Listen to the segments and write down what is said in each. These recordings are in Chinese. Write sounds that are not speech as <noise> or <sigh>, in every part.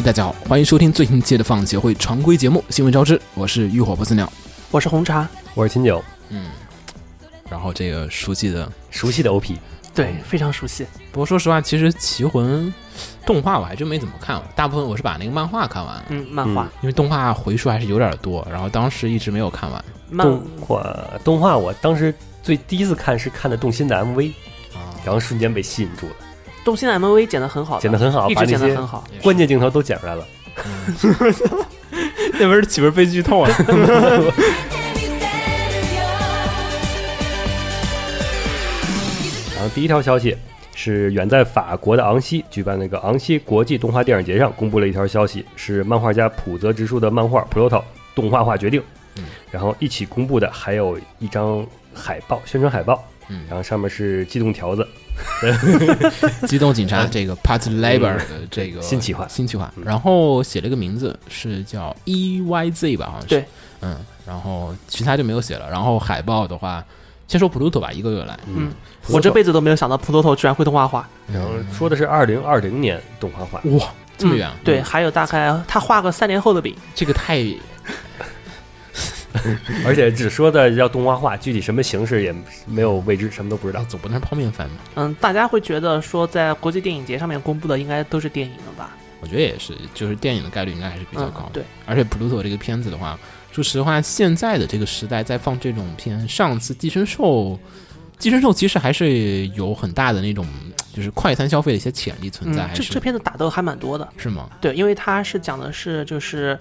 大家好，欢迎收听最新期的放协会常规节目《新闻招之》，我是浴火不死鸟。我是红茶，我是青酒，嗯，然后这个熟悉的，熟悉的 OP，对，非常熟悉。不过说实话，其实《棋魂》动画我还真没怎么看，大部分我是把那个漫画看完了，嗯，漫画，因为动画回数还是有点多，然后当时一直没有看完。漫动画动画，我当时最第一次看是看的动心的 MV，啊，然后瞬间被吸引住了，动心的 MV 剪得很好的，剪得很好，一直把那些剪得很好。也是关键镜头都剪出来了。<laughs> 那不是岂不是被剧透了？見<laughs> せるよ然后第一条消息是远在法国的昂西举办那个昂西国际动画电影节上公布了一条消息，是漫画家浦泽直树的漫画《Pluto》动画化决定。嗯然后一起公布的还有一张海报，宣传海报， 嗯。然后上面是机动条子，<laughs> 机动警察这个 Part Labor 的这个新企划。新企划，嗯。然后写了个名字是叫 E Y Z 吧，好像是。对，嗯，然后其他就没有写了。然后海报的话，先说 Pluto 吧，一个个来。嗯，我这辈子都没有想到普罗头居然会动画化。然后说的是二零二零年动画化，哇，这么远，嗯对，还有大概他画个三年后的饼。这个太 <laughs> 而且只说的要动画化，具体什么形式也没有未知，什么都不知道。总不能是泡面番吧？嗯，大家会觉得说在国际电影节上面公布的应该都是电影了吧？我觉得也是，就是电影的概率应该还是比较高。嗯，对，而且 Pluto 这个片子的话，说实话，现在的这个时代在放这种片，上次《寄生兽》，《寄生兽》其实还是有很大的那种就是快餐消费的一些潜力存在，嗯，这这片子打斗还蛮多的。是吗？对，因为它是讲的是就是。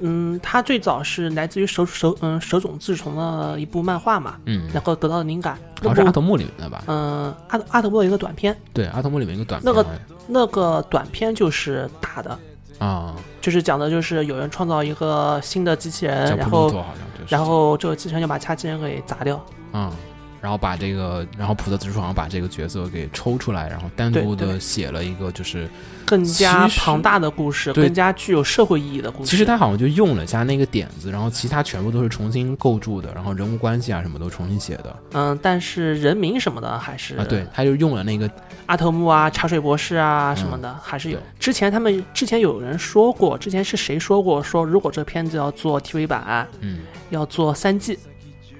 嗯，它最早是来自于手手嗯手冢治虫的一部漫画嘛，嗯，然后得到的灵感。好那是阿童木里面的吧？嗯阿阿特莫有一个短片，对，阿童木里面一个短片。那个那个短片就是打的，啊，就是讲的就是有人创造一个新的机器人，然后然后这个机器人就把其他机器人给砸掉。啊、然后把这个，然后普泽直树好像把这个角色给抽出来，然后单独的写了一个，就是更加庞大的故事，更加具有社会意义的故事。其实他好像就用了下那个点子，然后其他全部都是重新构筑的，然后人物关系啊什么都重新写的嗯，但是人名什么的还是啊，对，他就用了那个阿特木啊、茶水博士啊什么的，还是有。之前他们之前有人说过，之前是谁说过说如果这片子要做 TV 版，嗯，要做三季，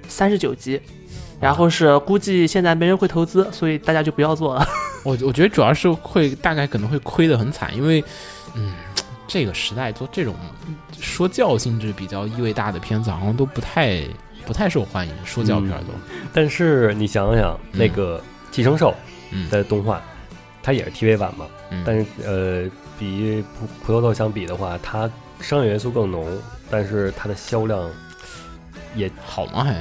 三十九集。然后是估计现在没人会投资，所以大家就不要做了。<laughs> 我我觉得主要是会大概可能会亏得很惨，因为嗯，这个时代做这种说教性质比较意味大的片子，好像都不太不太受欢迎，说教片儿都，但是你想想，那个《寄生兽嗯》的动画，它也是 TV 版嘛，嗯，但是呃，比葡葡萄豆相比的话，它商业元素更浓，但是它的销量也好吗？还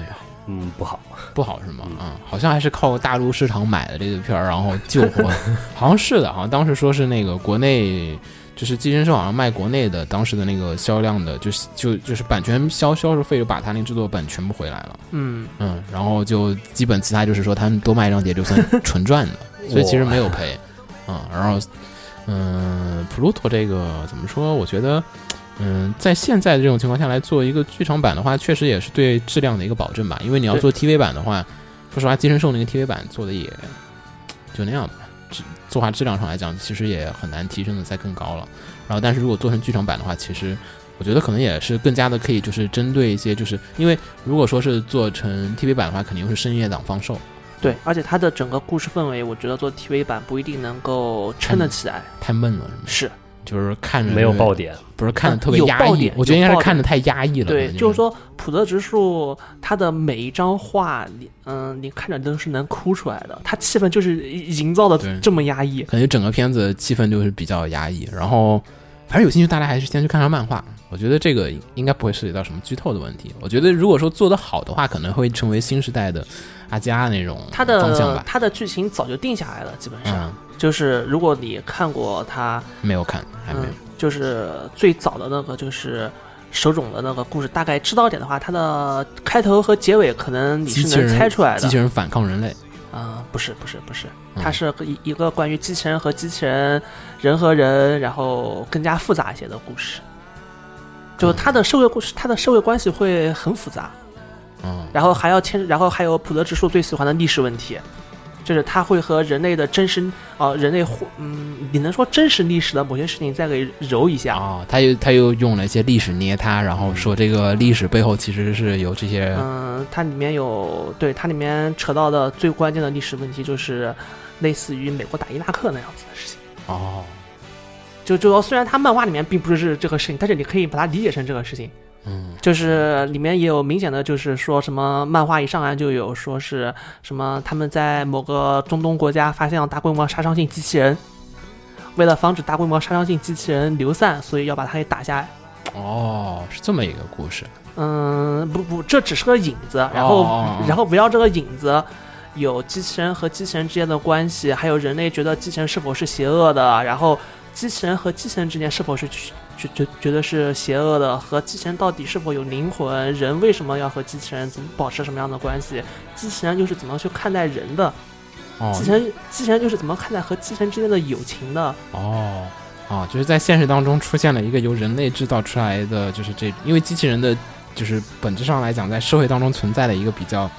嗯不好。不好是吗？嗯嗯，好像还是靠大陆市场买的这个片儿，然后救活，<laughs> 好像是的，好像当时说是那个国内。就是寄生兽好像卖国内的当时的那个销量的，就是就就是版权销销售费就把他那个制作本全部回来了，嗯，嗯，然后就基本其他就是说他们多卖一张碟就算纯赚的，<laughs> 所以其实没有赔，啊、然后嗯普鲁托这个怎么说？我觉得嗯，在现在的这种情况下来做一个剧场版的话，确实也是对质量的一个保证吧。因为你要做 TV 版的话，说实话，《寄生兽》那个 TV 版做的也就那样吧。质作画质量上来讲，其实也很难提升的再更高了。然后，但是如果做成剧场版的话，其实我觉得可能也是更加的可以，就是针对一些，就是因为如果说是做成 TV 版的话，肯定是深夜档放售。对，而且它的整个故事氛围，我觉得做 TV 版不一定能够撑得起来。太闷了，是吗？是就是看着没有爆点，不是看的特别压抑爆点，我觉得应该是看的太压抑了。可对，能就是说普泽直树他的每一张画，你嗯，你看着都是能哭出来的，他气氛就是营造的这么压抑。感觉整个片子气氛就是比较压抑。然后反正有兴趣大家还是先去看看漫画。我觉得这个应该不会涉及到什么剧透的问题。我觉得如果说做得好的话，可能会成为新时代的阿加那种它方向吧。的他的剧情早就定下来了，基本上、嗯，就是如果你看过他，没有看，还没。有嗯。，就是最早的那个就是手冢的那个故事，大概知道点的话，它的开头和结尾可能你是能猜出来的。机器人反抗人类，啊、不是不是不是，嗯。它是一一个关于机器人和机器人、人和人，然后更加复杂一些的故事。就它的社会故事，它的社会关系会很复杂，嗯，然后还要牵，然后还有普泽直树最喜欢的历史问题，就是它会和人类的真实啊、人类互嗯，你能说真实历史的某些事情再给揉一下，哦，他又他又用了一些历史捏他，然后说这个历史背后其实是有这些，嗯，它里面有对它里面扯到的最关键的历史问题，就是类似于美国打伊拉克那样子的事情。哦，就就说虽然它漫画里面并不是这个事情，但是你可以把它理解成这个事情。嗯，就是里面也有明显的，就是说什么漫画一上来就有说是什么他们在某个中东国家发现了大规模杀伤性机器人，为了防止大规模杀伤性机器人流散，所以要把它给打下来。哦，是这么一个故事，嗯，不不，这只是个引子，然后、然后围绕这个引子，有机器人和机器人之间的关系，还有人类觉得机器人是否是邪恶的，然后机器人和机器人之间是否是觉觉觉觉得是邪恶的，和机器人到底是否有灵魂，人为什么要和机器人怎么保持什么样的关系，机器人又是怎么去看待人的，哦？机器人机器人又是怎么看待和机器人之间的友情的，哦哦，就是在现实当中出现了一个由人类制造出来的，就是这，因为机器人的，就是本质上来讲，在社会当中存在的一个比较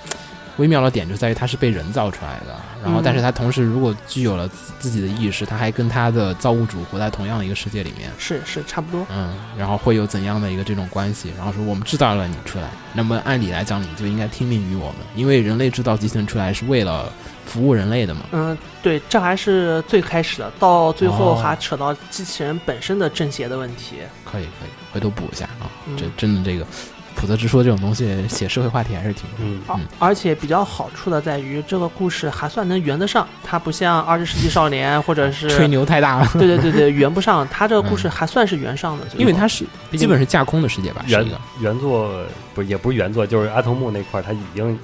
微妙的点，就在于它是被人造出来的。然后，嗯但是他同时如果具有了自自己的意识，他还跟他的造物主活在同样的一个世界里面。是是差不多。嗯，然后会有怎样的一个这种关系？然后说我们制造了你出来，那么按理来讲，你就应该听命于我们，因为人类制造机器人出来是为了服务人类的嘛。嗯，对，这还是最开始的，到最后哦还扯到机器人本身的正邪的问题。可以可以，回头补一下啊。嗯这真的这个普泽直说这种东西写社会话题还是挺嗯，而嗯。而且比较好处的在于，这个故事还算能圆得上，它不像《二十世纪少年》或者是吹牛太大了，<laughs> 对对对对圆不上，它这个故事嗯还算是圆上的，因为它是基本是架空的世界吧，是原一个。原作不是也不是原作，就是阿童木那块儿，它已经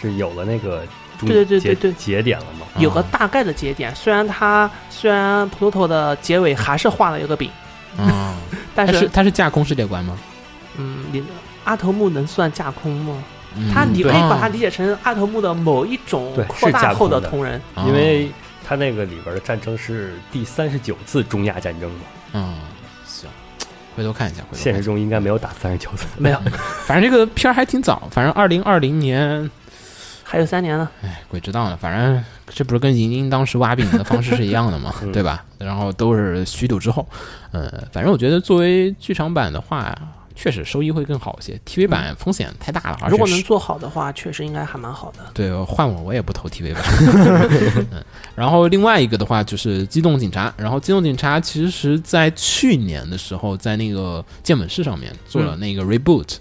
是有了那个对对对节对对。节点了嘛。啊有个大概的节点。虽然它虽然 Pluto 的结尾还是画了一个饼，嗯，<laughs> 但它是它是架空世界观吗？嗯，你阿童木能算架空吗？嗯它你可以把它理解成阿童木的某一种扩大后的同人。哦因为他那个里边的战争是第三十九次中亚战争嘛，嗯行，回头看一下，回头现实中应该没有打三十九次。没有，<laughs> 反正这个片儿还挺早，反正二零二零年，还有三年呢。哎，鬼知道呢。反正这不是跟银鹰当时挖饼的方式是一样的嘛，<laughs> 嗯对吧？然后都是虚度之后，呃，反正我觉得作为剧场版的话，确实收益会更好一些。TV 版风险太大了，嗯如果能做好的话，确实应该还蛮好的。对，换我我也不投 TV 版。<laughs> 嗯，然后另外一个的话就是《机动警察》，然后《机动警察》其实在去年的时候，在那个剑本市上面做了那个 reboot，、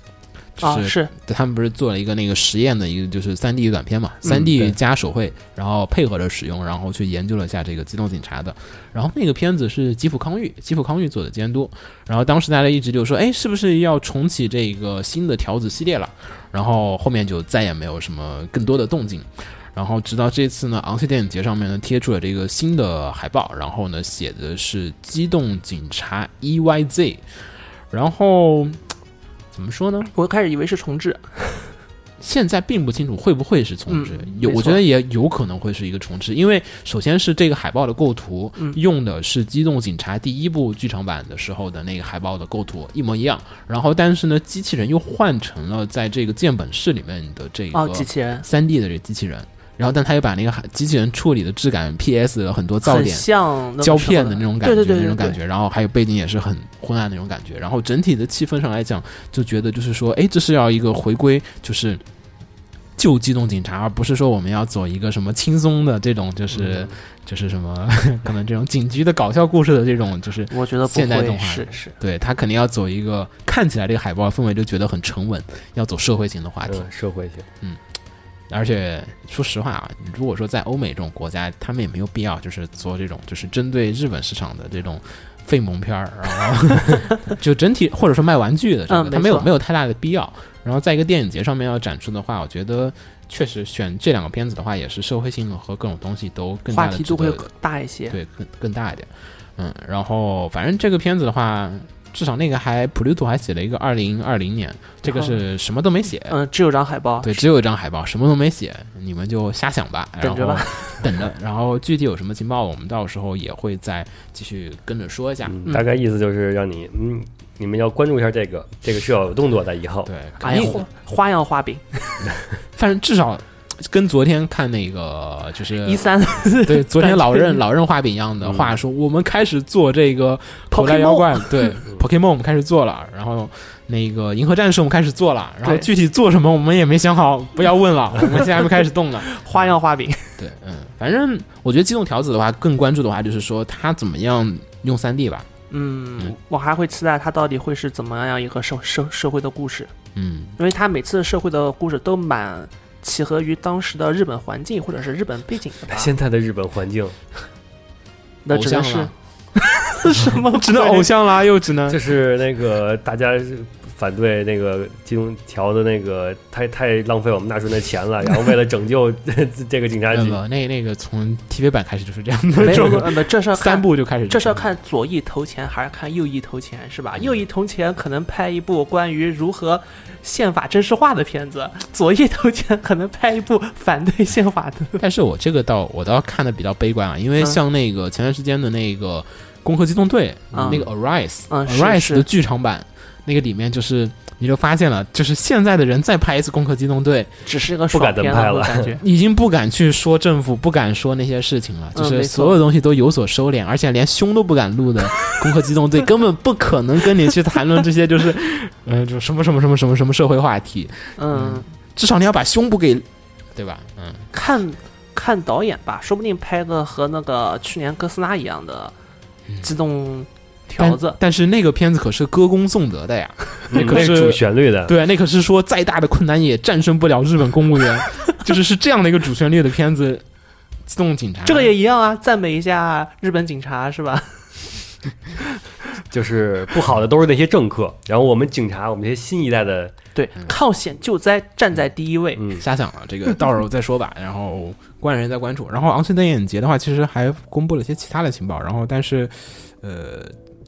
啊，是是他们不是做了一个那个实验的一个就是三 D 短片嘛，三 D 加手绘，然后配合着使用，然后去研究了一下这个机动警察的。然后那个片子是吉普康裕，吉普康裕做的监督。然后当时大家一直就说，哎，是不是要重启这个新的条子系列了？然后后面就再也没有什么更多的动静。然后直到这次呢，昂西电影节上面呢贴出了这个新的海报，然后呢写的是《机动警察 EYZ》，然后怎么说呢？我开始以为是重置，现在并不清楚会不会是重置，有我觉得也有可能会是一个重置，因为首先是这个海报的构图、嗯。用的是《机动警察》第一部剧场版的时候的那个海报的构图一模一样，然后但是呢，机器人又换成了在这个建本室里面的这哦，个机器人。三 D 的这个机器人，然后但他又把那个海机器人处理的质感 PS 了很多噪点。像胶片的那种感觉，对对对对对那种感觉，然后还有背景也是很昏暗那种感觉，然后整体的气氛上来讲，就觉得就是说，哎，这是要一个回归，就是旧机动警察，而不是说我们要走一个什么轻松的这种，就是、嗯。就是什么 <laughs> 可能这种警局的搞笑故事的这种，就是我觉得不会现代动画是是，对他肯定要走一个看起来这个海报氛围就觉得很沉稳，要走社会型的话题，嗯，社会性，而且说实话啊，如果说在欧美这种国家，他们也没有必要就是做这种就是针对日本市场的这种废萌片儿，然 <laughs> 后就整体或者说卖玩具的这个，嗯没有没有太大的必要。然后在一个电影节上面要展出的话，我觉得确实选这两个片子的话，也是社会性和各种东西都更大的话题度会大一些。对更更大一点。嗯，然后反正这个片子的话，至少那个还普利图还写了一个二零二零年，这个是什么都没写。嗯，只有张海报。对，只有一张海报，什么都没写，你们就瞎想吧，等着吧然后 <laughs> 等着。然后具体有什么情报，我们到时候也会再继续跟着说一下。嗯，大概意思就是让你嗯，你们要关注一下这个，这个是要有动作的以后。对，哎呀，花花样画饼，<laughs> 反正至少跟昨天看那个就是一三对 <laughs> 昨天老任老任画饼一样的嗯话说，我们开始做这个口袋妖怪，对 Pokemon 我们开始做了，然后那个银河战士我们开始做了，然后具体做什么我们也没想好，不要问了，<laughs> 我们现在还没开始动呢。花样画饼。对，嗯，反正我觉得机动条子的话，更关注的话就是说他怎么样用三 D 吧，嗯嗯，我还会期待他到底会是怎么样一个社社社会的故事，嗯，因为他每次社会的故事都蛮契合于当时的日本环境或者是日本背景的吧。现在的日本环境 <laughs> 那只能是什么？只能偶像啦，<laughs> 又只能就是那个大家反对那个金融条的那个太太浪费我们纳税人的钱了，然后为了拯救 <laughs> 这个警察局，那那那个从 TV 版开始就是这样的，没有，种 <laughs> 呃，不这是要看三部就开始这是要看左翼投钱还是看右翼投钱是吧？右翼投钱可能拍一部关于如何宪法真实化的片子，左翼投钱可能拍一部反对宪法的。<laughs> 但是我这个倒我倒看的比较悲观啊，因为嗯。像那个前段时间的那个《攻壳机动队》嗯。那个 Arise、嗯是 Arise 是。的剧场版，那个里面就是你就发现了，就是现在的人再拍一次《攻壳机动队》，只是一个不敢拍了感觉。<laughs> 已经不敢去说政府，不敢说那些事情了，就是嗯没错。所有东西都有所收敛，而且连胸都不敢露的《攻壳机动队》根本不可能跟你去谈论这些，就是，嗯，<laughs> 就什么什么什么什么什么社会话题，嗯，至少你要把胸部给，对吧？嗯，看看导演吧，说不定拍个和那个去年哥斯拉一样的机动条子。但是那个片子可是歌功颂德的呀，<laughs> 那可是主旋律的，对，那可是说再大的困难也战胜不了日本公务员，<laughs> 就是是这样的一个主旋律的片子，自动警察这个也一样啊，赞美一下日本警察是吧？<laughs> 就是不好的都是那些政客，然后我们警察，我们这些新一代的，对，靠险救灾站在第一位。嗯，瞎想了，这个到时候再说吧。然后关人在关注。然后昂 sơn 电影节的话，其实还公布了一些其他的情报，然后但是呃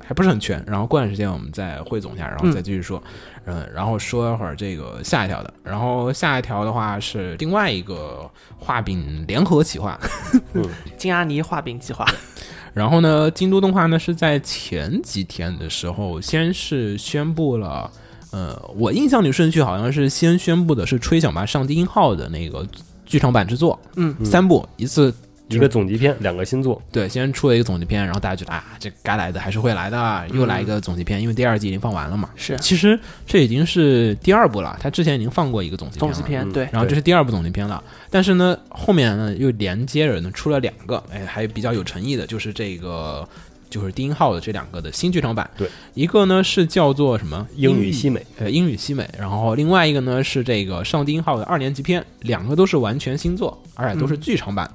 还不是很全。然后过段时间我们再汇总一下，然后再继续说。嗯，然后说一会儿这个下一条的。然后下一条的话是另外一个画饼联合企划。<laughs> <laughs> 金阿尼画饼计划，<laughs> 然后呢，京都动画呢是在前几天的时候，先是宣布了，呃，我印象里顺序好像是先宣布的是《吹响吧上帝音号》的那个剧场版制作，嗯三部，一次一个总集篇，两个新作，对，先出了一个总集篇，然后大家觉得啊，这该来的还是会来的，又来一个总集篇，因为第二季已经放完了嘛。是其实这已经是第二部了，他之前已经放过一个总集篇了。总集篇，嗯对，然后这是第二部总集篇了，但是呢，后面呢又连接着呢出了两个，哎，还比较有诚意的，就是这个就是低音号的这两个的新剧场版。对，一个呢是叫做什么英语西美，呃英语西美，然后另外一个呢是这个上低音号的二年级篇，两个都是完全新作，而且都是剧场版。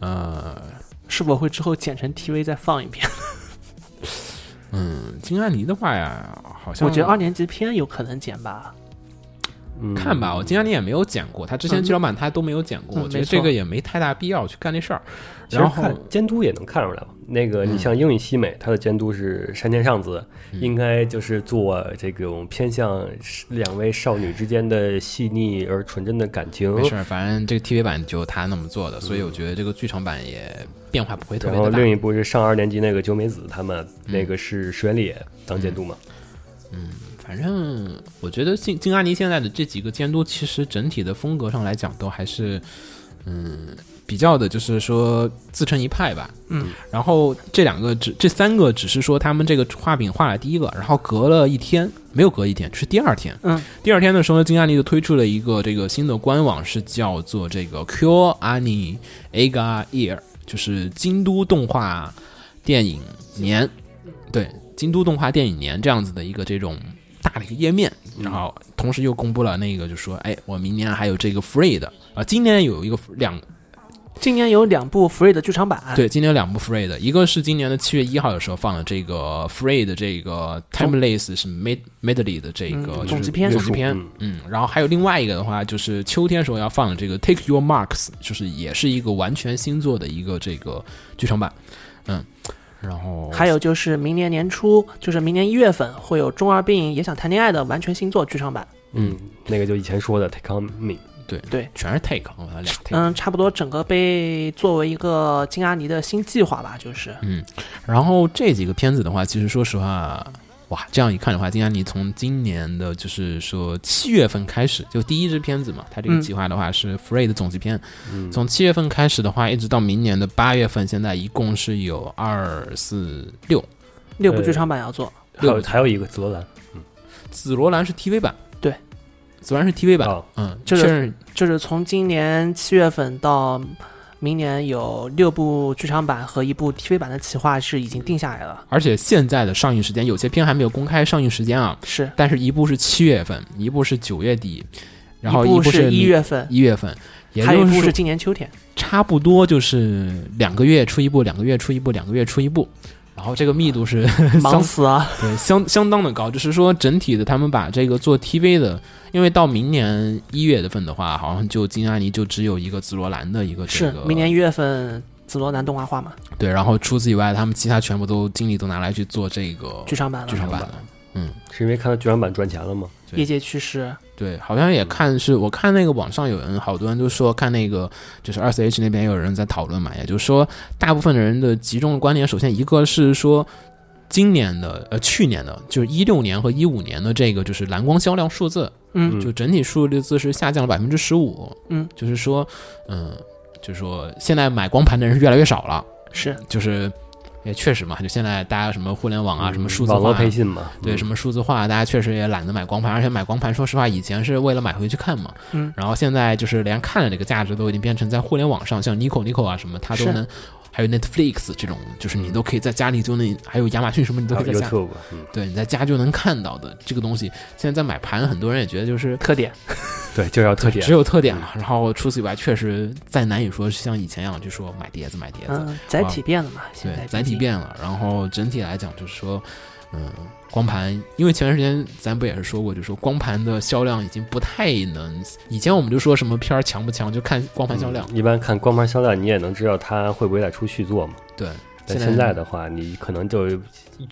呃，是否会之后剪成 TV 再放一遍？<laughs> 嗯，金安妮的话呀，好像我觉得二年级片有可能剪吧。嗯看吧，我金安妮也没有剪过，他之前嗯剧场版他都没有剪过，嗯我觉得这个也没太大必要去干这事儿。然后看监督也能看出来嘛。那个嗯你像英语西美，它的监督是山田尚子，嗯 <laughs> 应该就是做这种偏向两位少女之间的细腻而纯真的感情。没事儿，反正这个 TV 版就他那么做的，所以我觉得这个剧场版也变化不会特然后别大。另一部是上二年级那个九美子他们，那个是石原里也当监督嘛。嗯反正我觉得金金阿尼现在的这几个监督，其实整体的风格上来讲，都还是嗯比较的，就是说自成一派吧。嗯，然后这两个只这三个只是说他们这个画饼画了第一个，然后隔了一天，没有隔一天，是第二天。嗯，第二天的时候呢，金阿尼就推出了一个这个新的官网，是叫做这个 Q Ani Aga Year，就是京都动画电影年，对，京都动画电影年这样子的一个这种大的一个页面，然后同时又公布了那个，就说，哎，我明年还有这个 free 的啊，今年有一个两今年有两部 Free 的剧场版，，对，今年有两部 Free 的，一个是今年的七月一号的时候放的这个 Free 的这个 Timeless 是 Med Medley 的这个嗯就是总集篇总集篇嗯，嗯，然后还有另外一个的话，就是秋天时候要放的这个 Take Your Marks，就是也是一个完全新作的一个这个剧场版，嗯，然后还有就是明年年初，就是明年一月份会有中二病也想谈恋爱的完全新作剧场版。嗯，那个就以前说的 Take on Me，对对。全是 Take，我俩 Take，嗯，差不多整个被作为一个金阿尼的新计划吧，就是。嗯，然后这几个片子的话，其实说实话，哇，这样一看的话，金阿尼从今年的就是说七月份开始，就第一支片子嘛，他这个嗯计划的话是 Free 的总集片，嗯，从七月份开始的话，一直到明年的八月份，现在一共是有二四六。六部剧场版要做。还有还有一个紫罗兰，紫罗兰是 TV 版，对，紫罗兰是 TV 版，啊嗯，就是就是从今年七月份到明年有六部剧场版和一部 TV 版的企划是已经定下来了。而且现在的上映时间，有些片还没有公开上映时间啊，是，但是一部是七月份，一部是九月底，然后一部是一月份，一月份，还有一部是今年秋天。差不多就是两个月出一部，两个月出一部，两个月出一部，然后这个密度是 <laughs> 忙相死啊！对相相当的高，就是说整体的他们把这个做 TV 的，因为到明年一月份的话，好像就金阿尼就只有一个紫罗兰的一个这是个明年一月份紫罗兰动画化嘛，对，然后除此以外，他们其他全部都精力都拿来去做这个剧场版了。剧场版了。嗯，是因为看到剧场版赚钱了吗？对业界趋势，对，好像也看是我看那个网上有人，好多人都说看那个就是二 C H 那边有人在讨论嘛，也就是说，大部分的人的集中的观点，首先一个是说。今年的呃，去年的，就是一六年和一五年的这个就是蓝光销量数字，嗯，就整体数字是下降了百分之十五。嗯，就是说，嗯，就是说现在买光盘的人是越来越少了，是就是也确实嘛，就现在大家什么互联网啊，什么数字网络化？对，什么么数字化，大家确实也懒得买光盘，而且买光盘，说实话，以前是为了买回去看嘛，嗯然后现在就是连看的这个价值都已经变成在互联网上，像 Nico Nico 啊什么，它都能，还有 Netflix 这种，就是你都可以在家里就能，还有亚马逊什么，你都可以在家，嗯，对，你在家就能看到的这个东西。现在在买盘，很多人也觉得就是特点。<laughs> 对，就要特点。只，有特点了，然后除此以外，确实再难以说像以前一样，就说买碟子买碟子，嗯，载体变了嘛，现在对，载体变了，然后整体来讲就是说，嗯，光盘，因为前段时间咱不也是说过，就说光盘的销量已经不太能，以前我们就说什么片儿强不强，就看光盘销量，嗯一般看光盘销量，你也能知道它会不会再出续作嘛。对。但现在的话，你可能就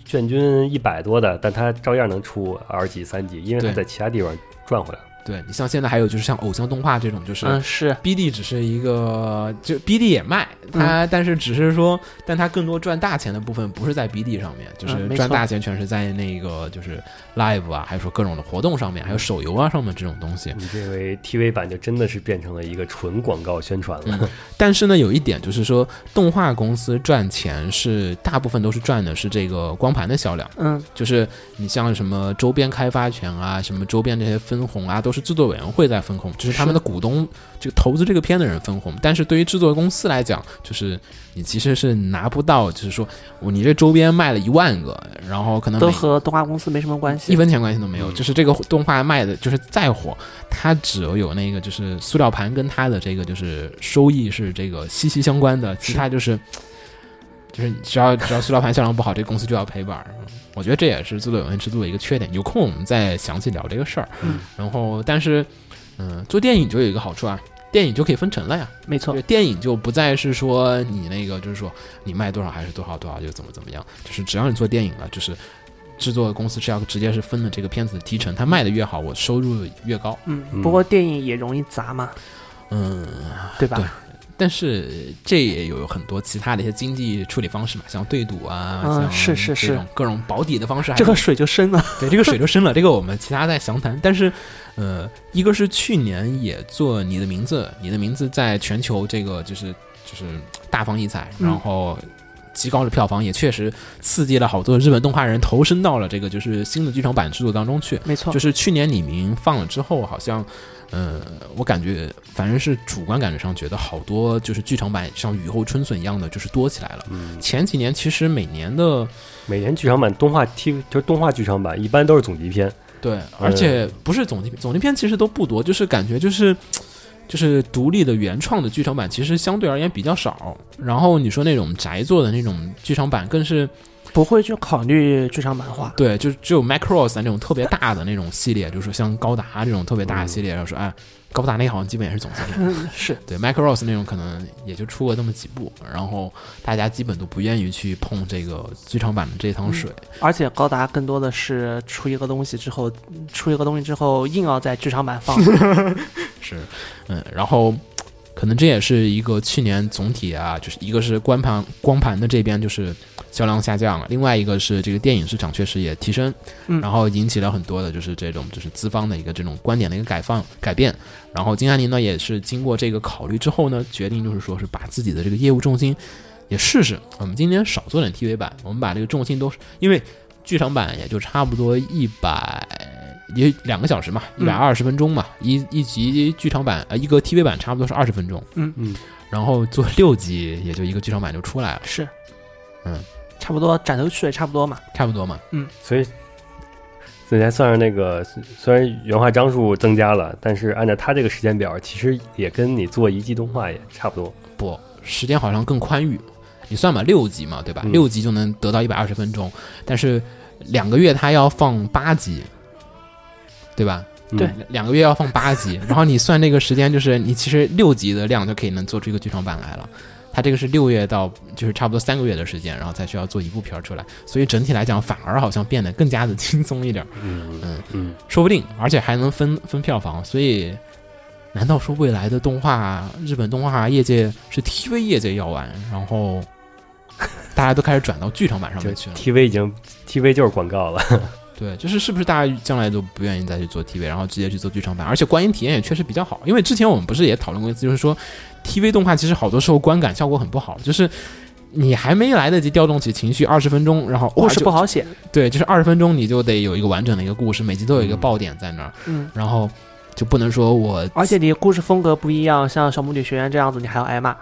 卷均一百多的，但它照样能出二级、三级，因为它在其他地方赚回来。对你像现在还有就是像偶像动画这种，就是嗯是 BD 只是一个，就 BD 也卖它，但是只是说，但它更多赚大钱的部分不是在 BD 上面，就是嗯没错赚大钱全是在那个就是 Live 啊，还有说各种的活动上面，还有手游啊上面这种东西。你这回 TV 版就真的是变成了一个纯广告宣传了。嗯但是呢，有一点就是说，动画公司赚钱是大部分都是赚的是这个光盘的销量，嗯就是你像什么周边开发权啊，什么周边这些分红啊，都是制作委员会在分红，就是他们的股东这个投资这个片的人分红。但是对于制作公司来讲，就是你其实是拿不到，就是说我你这周边卖了一万个，然后可能都和动画公司没什么关系。一分钱关系都没有，嗯就是这个动画卖的，就是再火，它只有那个就是塑料盘跟它的这个就是收益是这个息息相关的，其他就是就是只要只要塑料盘销量不好，这个公司就要赔本儿。我觉得这也是制作委员制度的一个缺点。有空我们再详细聊这个事儿。嗯然后但是嗯，做电影就有一个好处啊。电影就可以分成了呀，没错，电影就不再是说你那个，就是说你卖多少还是多少多少就怎么怎么样，就是只要你做电影了，就是制作公司是要直接是分了这个片子的提成，它卖的越好，我收入越高。嗯，嗯不过电影也容易砸嘛，嗯，对吧？对但是这也有很多其他的一些经济处理方式嘛，像对赌啊，嗯像是是是各种保底的方式还，这个水就深了。对这个水就深了，这个我们其他再详谈。但是，呃，一个是去年也做你的名字，你的名字在全球这个就是就是大放异彩，嗯然后极高的票房也确实刺激了好多日本动画人投身到了这个就是新的剧场版制作当中去。没错，就是去年李明放了之后，好像，呃，我感觉反正是主观感觉上觉得好多就是剧场版像雨后春笋一样的就是多起来了。嗯，前几年其实每年的每年剧场版动画 TV 就是动画剧场版，一般都是总集篇。对，而且不是总集总集篇其实都不多，就是感觉就是。就是独立的原创的剧场版，其实相对而言比较少。然后你说那种宅做的那种剧场版，更是不会去考虑剧场版化。对，就只有 Macross 那种特别大的那种系列，就是像高达这种特别大的系列，然后说哎，高达那个好像基本也是总系列。<laughs> 嗯，是对 Macross 那种可能也就出过那么几部，然后大家基本都不愿意去碰这个剧场版的这趟水。而且高达更多的是出一个东西之后，出一个东西之后硬要在剧场版放。<laughs> 是，嗯，然后可能这也是一个去年总体啊，就是一个是光盘光盘的这边就是销量下降了，另外一个是这个电影市场确实也提升，嗯。然后引起了很多的就是这种就是资方的一个这种观点的一个改放改变，然后金安妮呢也是经过这个考虑之后呢，决定就是说是把自己的这个业务重心也试试，我们今年少做点 TV 版，我们把这个重心都是因为剧场版也就差不多一百也两个小时嘛，一嗯百二十分钟嘛，一一集剧场版呃一个 TV 版差不多是二十分钟，嗯。嗯，然后做六集也就一个剧场版就出来了，是，嗯，差不多斩头去尾差不多嘛。差不多嘛，嗯所以所以才算是那个，虽然原画张数增加了，但是按照他这个时间表，其实也跟你做一季动画也差不多。不时间好像更宽裕，你算吧，六集嘛，对吧？嗯六集就能得到一百二十分钟，但是两个月他要放八集，对吧？嗯对两个月要放八集，然后你算那个时间，就是你其实六集的量就可以能做出一个剧场版来了。它这个是六月到就是差不多三个月的时间，然后才需要做一部片儿出来，所以整体来讲反而好像变得更加的轻松一点儿，嗯嗯嗯，说不定而且还能分分票房，所以难道说未来的动画日本动画业界是 TV 业界要完，然后大家都开始转到剧场版上面去了？TV 已经 TV 就是广告了。对，就是是不是大家将来都不愿意再去做 TV，然后直接去做剧场版？而且观影体验也确实比较好，因为之前我们不是也讨论过一次，就是说 TV 动画其实好多时候观感效果很不好，就是你还没来得及调动起情绪，二十分钟，然后故事不好写。对，就是二十分钟你就得有一个完整的一个故事，每集都有一个嗯爆点在那儿，嗯，然后就不能说我而且你故事风格不一样，像小魔女学院这样子，你还要挨骂。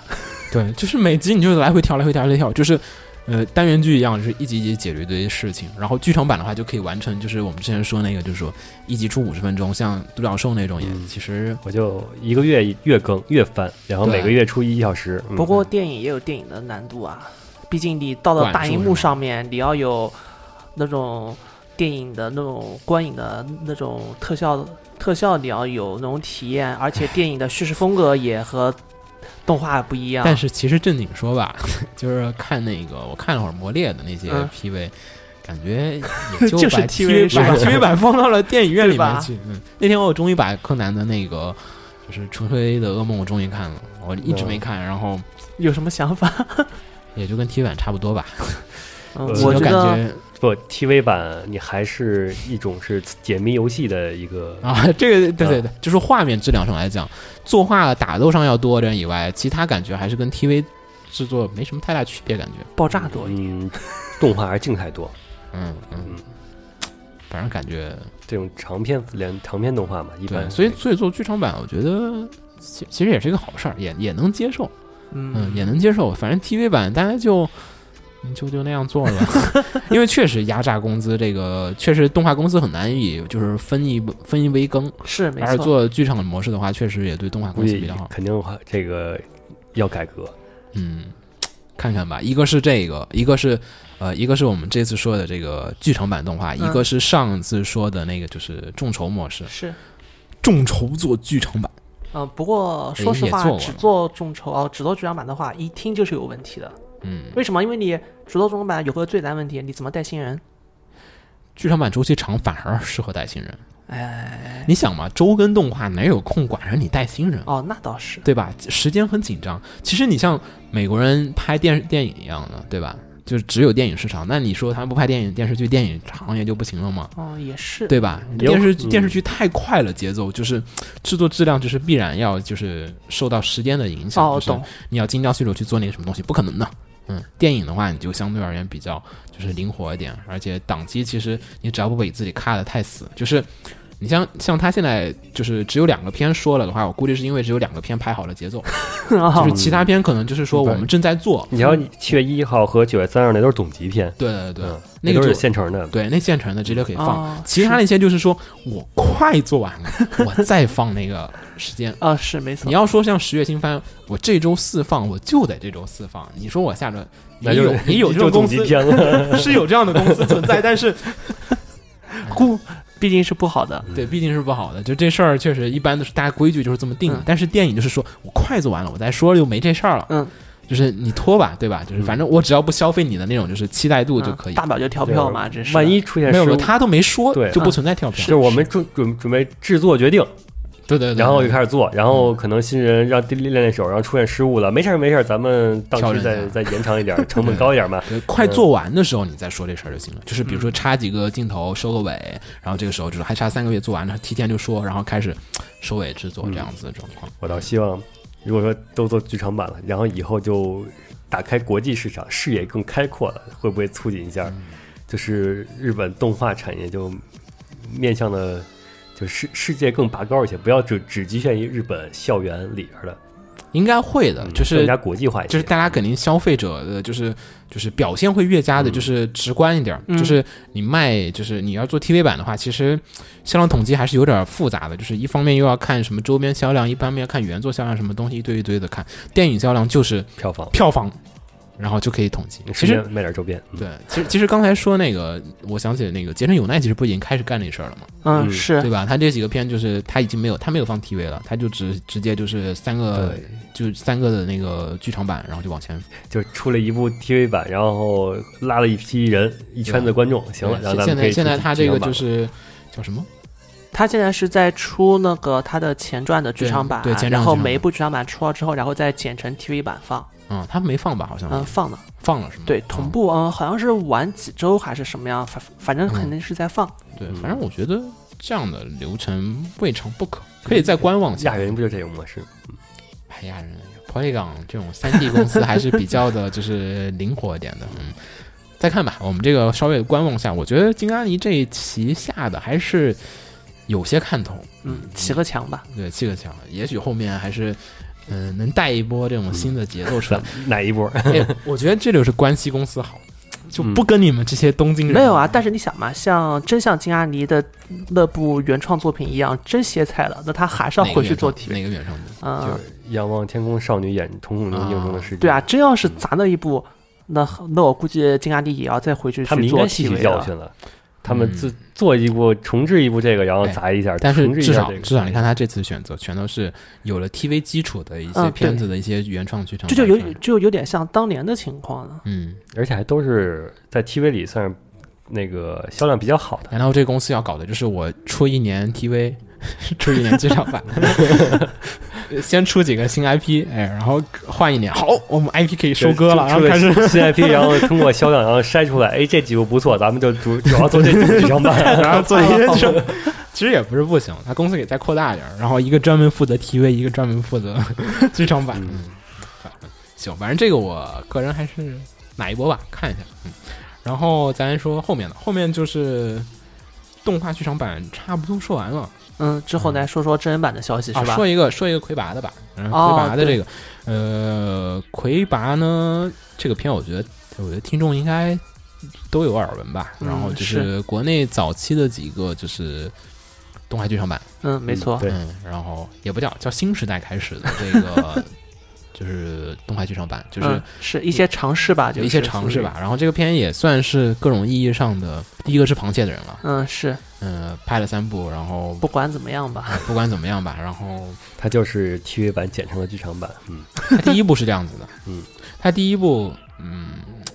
对，就是每集你就来回跳，来回跳，来回跳，就是呃单元剧一样，就是一集一集解决一堆事情。然后剧场版的话就可以完成，就是我们之前说那个，就是说一集出五十分钟，像独角兽那种也、嗯其实我就一个月月更月翻，然后每个月出一小时。嗯不过电影也有电影的难度啊，毕竟你到了大荧幕上面，你要有那种电影的那种观影的那种特效，特效你要有那种体验，而且电影的叙事风格也和动画不一样。但是其实正经说吧，<laughs> 就是看那个我看了会儿《魔猎》的那些嗯 PV，、感觉也 <laughs> 就就是把 TV 是吧把 TV 版放到了电影院里面去。嗯，那天我终于把柯南的那个就是《纯黑的噩梦》我终于看了，我一直没看，然后有什么想法？<laughs> 也就跟 TV 版差不多吧。嗯，呃就感我觉得觉不 TV 版，你还是一种是解谜游戏的一个啊，这个对对对，就是画面质量上来讲，作画打斗上要多点以外，其他感觉还是跟 TV 制作没什么太大区别，感觉。爆炸多一点。嗯，动画还是静态多。嗯嗯嗯，反正感觉这种长篇连长篇动画嘛，一般，所以所以做剧场版，我觉得其其实也是一个好事儿，也也能接受，嗯，嗯，也能接受。反正 TV 版大家就。就就那样做了，<laughs> 因为确实压榨工资，这个确实动画公司很难以就是分一分一杯羹。是没错。而做剧场模式的话，确实也对动画公司比较好。肯定话这个要改革。嗯，看看吧，一个是这个，一个是呃，一个是我们这次说的这个剧场版动画，一个是上次说的那个就是众筹模式，是，众筹做剧场版。嗯，不过哎说实话，做只做众筹哦，只做剧场版的话，一听就是有问题的。嗯，为什么？因为你只做众筹版有个最难问题，你怎么带新人？剧场版周期长反而适合带新人。哎，你想嘛，周更动画哪有空管着你带新人？哦，那倒是。对吧？时间很紧张。其实你像美国人拍电电影一样的，对吧？就是只有电影市场。那你说他们不拍电影、电视剧，电影行业就不行了吗？哦，也是。对吧？电视嗯电视剧太快了，节奏就是制作质量就是必然要就是受到时间的影响。哦，就是懂。你要精雕细琢去做那个什么东西，不可能的。嗯，电影的话，你就相对而言比较就是灵活一点，而且档期其实你只要不给自己卡的太死，就是你像像他现在就是只有两个片说了的话，我估计是因为只有两个片拍好了节奏，<laughs> 就是其他片可能就是说我们正在做。你要，七月一号和九月三号那都是总集片，对对对，那个就是现成的。对那现成的直接可以放。哦其他那些就是说我快做完了，我再放那个时间。<laughs> 啊，是没错你。要说像十月新番，我这周四放，我就得这周四放。你说我下周也有也有 <laughs> 这种公司就总集，片了。是有这样的公司存在，但是故毕竟是不好的，对，毕竟是不好的。就这事儿确实一般都是大家规矩就是这么定的，嗯但是电影就是说我筷子完了，我再说就没这事儿了。嗯，就是你拖吧，对吧？就是反正我只要不消费你的那种就是期待度就可以。嗯大不了就跳票嘛，这是。万一出现没有没有，他都没说，对就不存在跳票。就是我们准准准备制作决定，对对对，然后就开始做，然后可能新人让练练手，然后出现失误了，没事儿没事儿，咱们档期调整一下再再延长一点，成本高一点嘛。对，快做完的时候你再说这事儿就行了。就是比如说嗯插几个镜头收个尾，然后这个时候就是还差三个月做完了，提前就说，然后开始收尾制作这样子的状况。我倒希望，如果说都做剧场版了，然后以后就打开国际市场，视野更开阔了，会不会促进一下，嗯就是日本动画产业就面向的，就世世界更拔高一些，不要只只局限于日本校园里边的，应该会的，嗯就是更加国际化一些。就是大家肯定消费者的就是就是表现会越加的，嗯就是直观一点。嗯就是你卖，就是你要做 TV 版的话，其实销量统计还是有点复杂的。就是一方面又要看什么周边销量，一方面要看原作销量，什么东西一堆一堆的看。电影销量就是票房，票房，然后就可以统计。其实卖点周边。嗯对，其实其实刚才说那个，我想起那个结城有奈，其实不已经开始干这事儿了吗？嗯，嗯是对吧？他这几个片就是他已经没有他没有放 TV 了，他就直直接就是三个，就三个的那个剧场版，然后就往前就出了一部 TV 版，然后拉了一批人，一圈子观众，行了，然后咱现在现在们可以出他这个就是叫什么？他现在是在出那个他的前传的剧场版，对对前传然后每一部剧场版出了之后，然后再剪成 TV 版放，嗯，他没放吧？好像嗯，放了，放了是吗？对，嗯同步，嗯，好像是晚几周还是什么样，反反正肯定是在放，对，嗯反正我觉得这样的流程未尝不可，可以再观望一下亚。人不就这个模式？哎呀，人 Polygon 这种三 D 公司还是比较的，就是灵活一点的。嗯，再看吧，我们这个稍微观望一下。我觉得金阿尼这一期下的还是有些看头，嗯，砌个墙吧，对，砌个强，也许后面还是。嗯，能带一波这种新的节奏出来 <laughs> 哪。哪一波？哎，我觉得这就是关西公司好，就不跟你们这些东京人、没有啊，但是你想嘛，像真像金阿尼的那部原创作品一样，真歇菜了，那他还是要回去做原创 TV，哪个原创的？就嗯，是仰望天空少女眼瞳孔中映中的世界。对啊，，真要是砸那一部，那那我估计金阿尼也要再回去他们去做应该吸取。教训了。他们嗯。自做一部重置一部这个，然后哎砸一下，但是至少至少你看他这次选择全都是有了 TV 基础的一些片子的一些原创剧场这就有，就有点像当年的情况了。嗯，而且还都是在 TV 里算是那个销量比较好的。然后这个公司要搞的就是我出一年 TV，<laughs> 出一年剧场版，<laughs> 先出几个新 IP，哎，然后换一年，好，我们 IP 可以收割了，然后开始。新 IP，然后通过销量，然后筛出来，哎，这几部不错，咱们就主主要做这几部剧场版。<laughs> 然后做一些其实也不是不行，他公司给再扩大一点儿，然后一个专门负责 TV，一个专门负责 <laughs> 剧场版。嗯，行，反正这个我个人还是买一波吧，看一下。嗯，然后咱说后面的，后面就是动画剧场版差不多说完了，嗯，之后来说说真人版的消息是啊，吧？说一个说一个魁拔的吧，嗯，哦魁拔的这个，呃，魁拔呢这个片，我觉得我觉得听众应该都有耳闻吧。嗯然后就是国内早期的几个就是动画剧场版，嗯，没错。对嗯，然后也不叫叫新时代开始的这个 <laughs> 就是动画剧场版，就是嗯，是一些尝试吧，就是有一些尝试吧。然后这个片也算是各种意义上的，第一个吃螃蟹的人了，嗯，是嗯，拍了三部，然后不管怎么样吧，不管怎么样吧，然后它就是 TV 版剪成了剧场版。嗯，<laughs> 它第一部是这样子的，<laughs> 嗯，它第一部，嗯，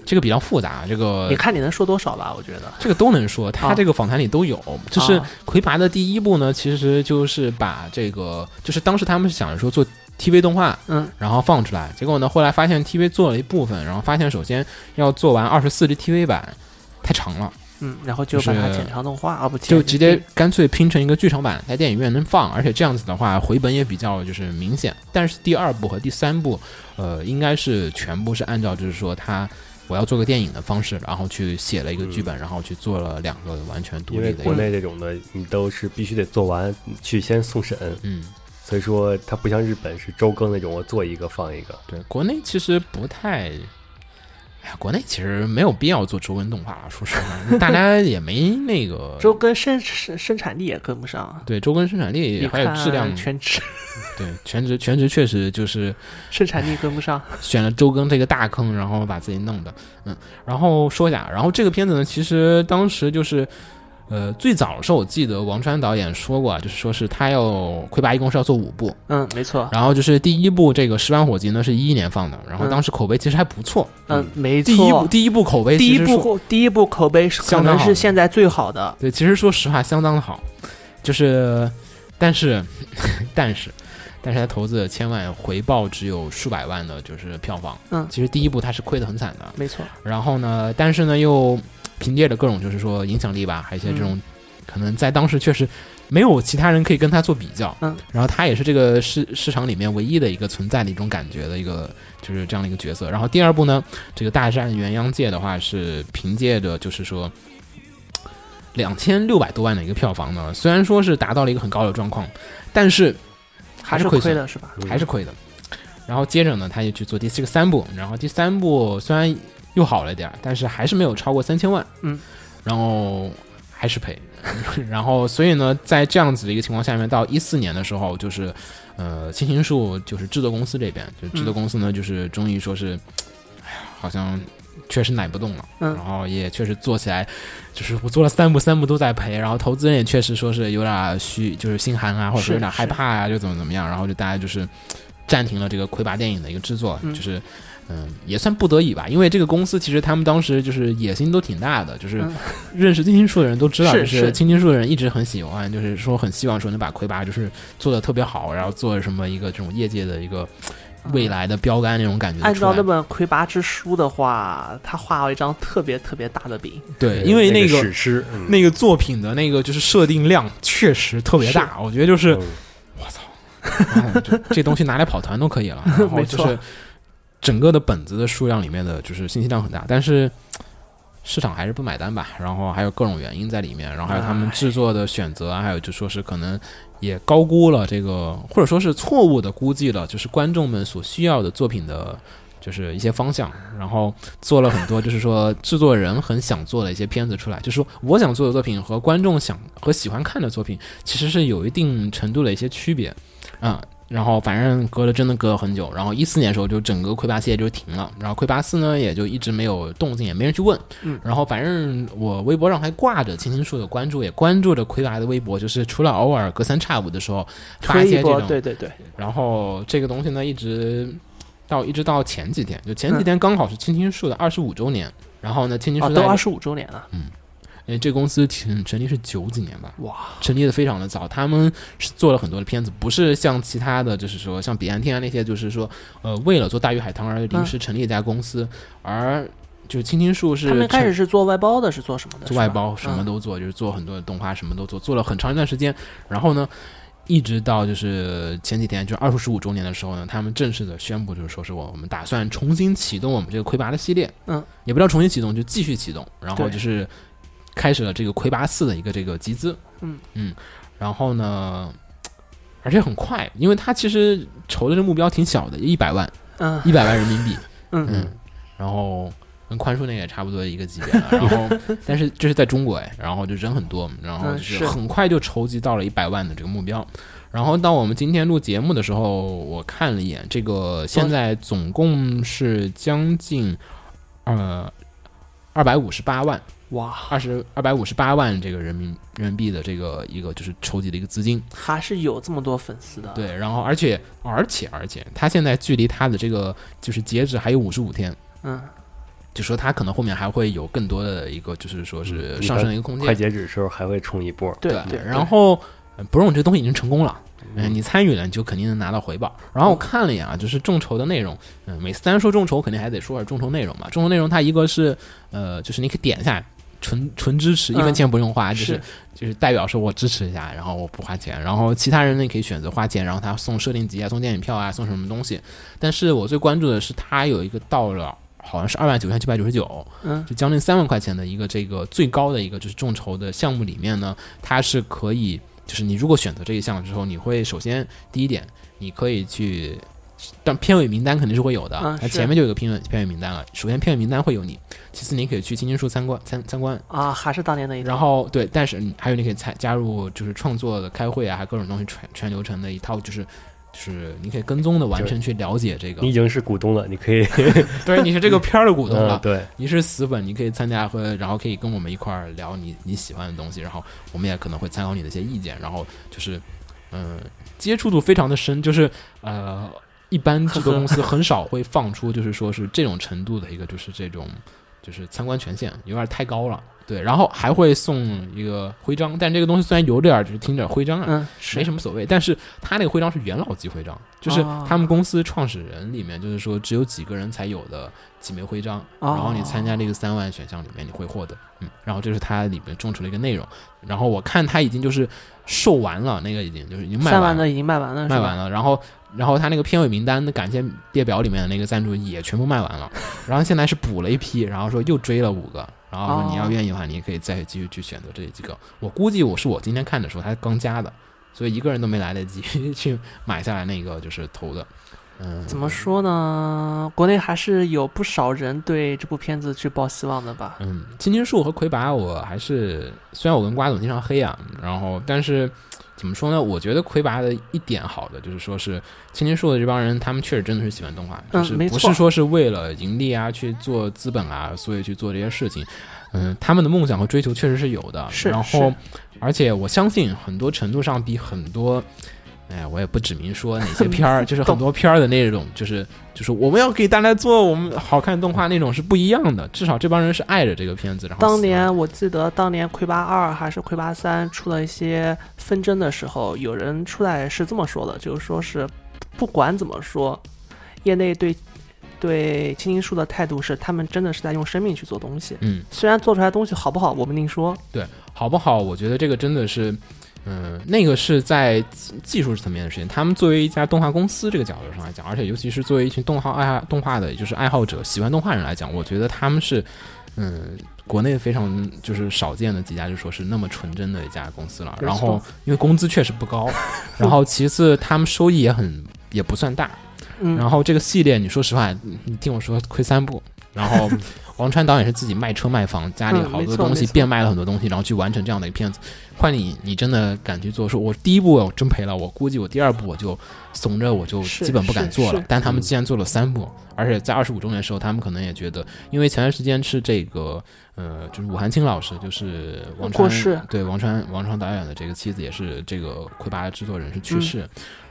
这个比较复杂，这个你看你能说多少吧？我觉得，这个都能说，他啊这个访谈里都有。就是啊。魁拔的第一部呢，其实就是把这个，就是当时他们是想着说做 TV 动画，嗯，然后放出来，结果呢，后来发现 TV 做了一部分，然后发现首先要做完二十四集 TV 版太长了，嗯，然后就就是把它剪成动画，啊不，就直接干脆拼成一个剧场版，在电影院能放，而且这样子的话回本也比较就是明显。但是第二部和第三部，呃，应该是全部是按照就是说他我要做个电影的方式，然后去写了一个剧本，然后去做了两个完全独因为国立的国，内这种的，你都是必须得做完去先送审，嗯，所以说它不像日本是周更那种，我做一个放一个。对，国内其实不太。哎呀，国内其实没有必要做周更动画了，说实话，大家也没那个 <laughs> 周更生生生产力也跟不上，对周更生产力还有质量，全职对全职全职确实就是 <laughs> 生产力跟不上。<laughs> 选了周更这个大坑，然后把自己弄的，嗯，然后说一下，然后这个片子呢，其实当时就是，呃，最早的时候我记得王川导演说过啊，就是说是他要魁拔一共是要做五部，嗯，没错，然后就是第一部这个《十万火急》呢是一一年放的，然后嗯当时口碑其实还不错，嗯，没错。第一部。第一部口碑第一部第一部口碑是可能是现在最好的，对，其实说实话相当的好，就是，但是，<laughs> 但是，但是他投资了千万，回报只有数百万的，就是票房。嗯。其实第一部他是亏得很惨的，没错。然后呢，但是呢又凭借着各种就是说影响力吧，还有一些这种、可能在当时确实没有其他人可以跟他做比较。嗯，然后他也是这个市市场里面唯一的一个存在的一种感觉的一个就是这样的一个角色。然后第二部呢，这个大战元央界的话是凭借着就是说。两千六百多万的一个票房呢，虽然说是达到了一个很高的状况，但是还是是亏的是吧？嗯还是亏的。然后接着呢，他就去做第四个三部，然后第三部虽然又好了点儿，但是还是没有超过三千万，嗯，然后还是赔。<laughs> 然后所以呢，在这样子的一个情况下面，到一四年的时候，就是呃，青青树就是制作公司这边，就制作公司呢，就是终于说是，哎呀，好像确实奶不动了，嗯。然后也确实做起来，就是我做了三部，三部都在赔，然后投资人也确实说是有点虚，就是心寒啊，或者说有点害怕啊，就怎么怎么样，然后就大家就是暂停了这个魁拔电影的一个制作，嗯。就是。嗯，也算不得已吧，因为这个公司其实他们当时就是野心都挺大的，就是嗯。认识青青树的人都知道，就是是。青青树的人一直很喜欢，就是说很希望说能把魁拔就是做的特别好，然后做什么一个这种业界的一个未来的标杆那种感觉。按照那本《魁拔之书》的话，他画了一张特别特别大的饼，对，因为那个史诗，嗯。那个作品的那个就是设定量确实特别大，我觉得就是嗯。操 <laughs> 这这东西拿来跑团都可以了。然后 <laughs> 没错。就是整个的本子的数量里面的就是信息量很大，但是市场还是不买单吧。然后还有各种原因在里面，然后还有他们制作的选择啊，还有就说是可能也高估了这个，或者说是错误的估计了，就是观众们所需要的作品的。就是一些方向，然后做了很多，就是说制作人很想做的一些片子出来。就是说，我想做的作品和观众想和喜欢看的作品，其实是有一定程度的一些区别，啊、然后反正隔了真的隔了很久，然后一四年的时候就整个魁拔系列就停了，然后魁拔四呢也就一直没有动静，也没人去问。嗯。然后反正我微博上还挂着青青树的关注，也关注着魁拔的微博，就是除了偶尔隔三差五的时候发一些这种，对对对，然后这个东西呢一直到一直到前几天，就前几天刚好是青青树的二十五周年，然后呢青青哦，树到二十五周年了，因为这公司成成立是九几年吧，哇，成立的非常的早，他们是做了很多的片子，不是像其他的就是说像彼岸天啊那些，就是说呃为了做大鱼海棠而临时成立一家公司，而就是青青树是他们开始是做外包的，是做什么的？做外包什么嗯。都做，就是做很多的动画什么都做，做了很长一段时间，然后呢。一直到就是前几天，就是二十五周年的时候呢，他们正式的宣布，就是说是我我们打算重新启动我们这个魁拔的系列，嗯，也不知道重新启动，就继续启动，然后就是开始了这个魁拔四的一个这个集资，嗯。嗯，然后呢，而且很快，因为他其实筹的这目标挺小的，一百万，嗯。一百万人民币，<laughs> 嗯。嗯，然后跟宽恕那个也差不多一个级别了，<laughs> 然后但是这是在中国哎，然后就人很多，然后嗯就是。是很快就筹集到了一百万的这个目标，然后到我们今天录节目的时候，我看了一眼，这个现在总共是将近呃二百五十八万，哇，二十二百五十八万这个人民人民币的这个一个就是筹集的一个资金，还是有这么多粉丝的，，对，然后而且而且而且，他现在距离他的这个就是截止还有五十五天。嗯，就说他可能后面还会有更多的一个，就是说是嗯上升的一个空间快。截止的时候还会冲一波。对对，然后呃不用这东西已经成功了，嗯，你参与了，你就肯定能拿到回报。然后我看了一眼啊，就是众筹的内容，嗯，每次单说众筹，肯定还得说点众筹内容嘛。众筹内容它一个是呃，就是你可以点一下。纯纯支持，一分嗯。钱不用花，就是。是就是代表说我支持一下，然后我不花钱，然后其他人呢可以选择花钱，然后他送设定集啊，送电影票啊，送什么东西。但是我最关注的是他有一个到了好像是二万九千九百九十九，嗯。就将近三万块钱的一个这个最高的一个就是众筹的项目里面呢，它是可以，就是你如果选择这一项之后，你会首先第一点，你可以去，但片尾名单肯定是会有的，它前面就有个片尾片尾名单了。首先片尾名单会有你，其次你可以去青青树参观参参观，啊，还是当年那一套。然后对，但是你还有你可以参加入就是创作的开会啊，还有各种东西全全流程的一套就是。就是你可以跟踪的完全去了解这个你，已经是股东了，你可以 <laughs> 对，你是这个片儿的股东了 <laughs> 嗯，对，你是死粉，你可以参加和，然后可以跟我们一块儿聊你你喜欢的东西，然后我们也可能会参考你的一些意见，然后就是，嗯、接触度非常的深，就是呃，一般 <laughs> 制作公司很少会放出就是说是这种程度的一个就是这种就是参观权限，有点太高了，对，然后还会送一个徽章，但这个东西虽然有点儿就是听着徽章啊，嗯，没什么所谓，但是他那个徽章是元老级徽章，就是哦他们公司创始人里面，就是说只有几个人才有的几枚徽章，哦然后你参加这个三万选项里面你会获得，嗯，然后这是它里面众筹的一个内容，然后我看它已经就是售完了，那个已经就是已经卖完了，三万的已经卖完了，卖完了，然后然后他那个片尾名单的感谢列表里面的那个赞助也全部卖完了，<laughs> 然后现在是补了一批，然后说又追了五个，然后说你要哦愿意的话，你也可以再继续去选择这几个。我估计我是我今天看的时候，他刚加的，所以一个人都没来得及 <laughs> 去买下来那个就是投的。嗯，怎么说呢？国内还是有不少人对这部片子去抱希望的吧。嗯，青青树和魁拔，我还是虽然我跟瓜总经常黑啊，然后但是怎么说呢？我觉得魁拔的一点好的就是说是青青树的这帮人，他们确实真的是喜欢动画，就是不是说是为了盈利啊去做资本啊，所以去做这些事情。嗯，他们的梦想和追求确实是有的，是然后而且我相信很多程度上比很多。哎呀，我也不指明说哪些 <laughs> 片儿，就是很多片儿的那种，就是就是我们要给大家做我们好看动画那种是不一样的。至少这帮人是爱着这个片子，然后当年我记得，当年魁拔二还是魁拔三出了一些纷争的时候，有人出来是这么说的，就是说是不管怎么说，业内对对青青树的态度是，他们真的是在用生命去做东西。嗯，虽然做出来的东西好不好，我们另说。对好不好？我觉得这个真的是，嗯、那个是在技技术层面的事情。他们作为一家动画公司这个角度上来讲，而且尤其是作为一群动画爱好动画的，就是爱好者、喜欢动画人来讲，我觉得他们是，<laughs> 嗯。国内非常就是少见的几家，就说是那么纯真的一家公司了。然后因为工资确实不高，<laughs> 然后其次他们收益也很也不算大，嗯，然后这个系列，你说实话，你你听我说，亏三部。然后 <laughs> 王川导演是自己卖车卖房，家里嗯好多东西变卖了很多东西，然后去完成这样的一个片子。换你，你真的敢去做？说我第一步我真赔了，我估计我第二步我就怂着，我就基本不敢做了。但他们既然做了三步，而且在二十五周年的时候，他们可能也觉得，因为前段时间是这个呃，就是武汉青老师，就是王川对王川王川导演的这个妻子，也是这个魁拔的制作人是去嗯世。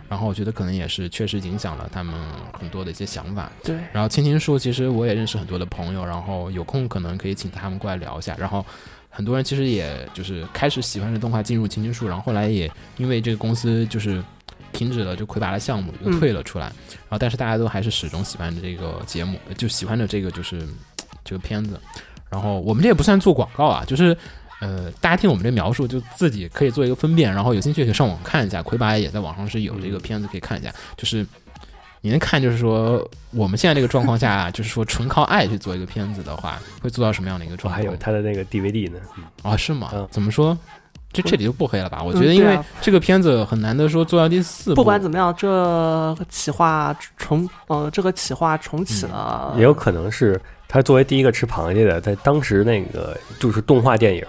然后我觉得可能也是确实影响了他们很多的一些想法。对，然后青青树其实我也认识很多的朋友，然后有空可能可以请他们过来聊一下。然后很多人其实也就是开始喜欢着动画，进入青青树，然后后来也因为这个公司就是停止了就魁拔的项目，又嗯退了出来。然后但是大家都还是始终喜欢着这个节目，就喜欢着这个就是这个片子。然后我们这也不算做广告啊，就是。呃，大家听我们这描述，就自己可以做一个分辨，然后有兴趣可以上网看一下。魁拔也在网上是有这个片子可以看一下，就是你能看，就是说我们现在这个状况下，就是说纯靠爱去做一个片子的话，会做到什么样的一个状况？还有他的那个 DVD 呢，嗯啊，是吗？嗯怎么说？这这里就不黑了吧？我嗯觉得，因为这个片子很难得说做到第四部，不管怎么样，这企划重呃，这个企划重启了，也有可能是他作为第一个吃螃蟹的，在当时那个就是动画电影，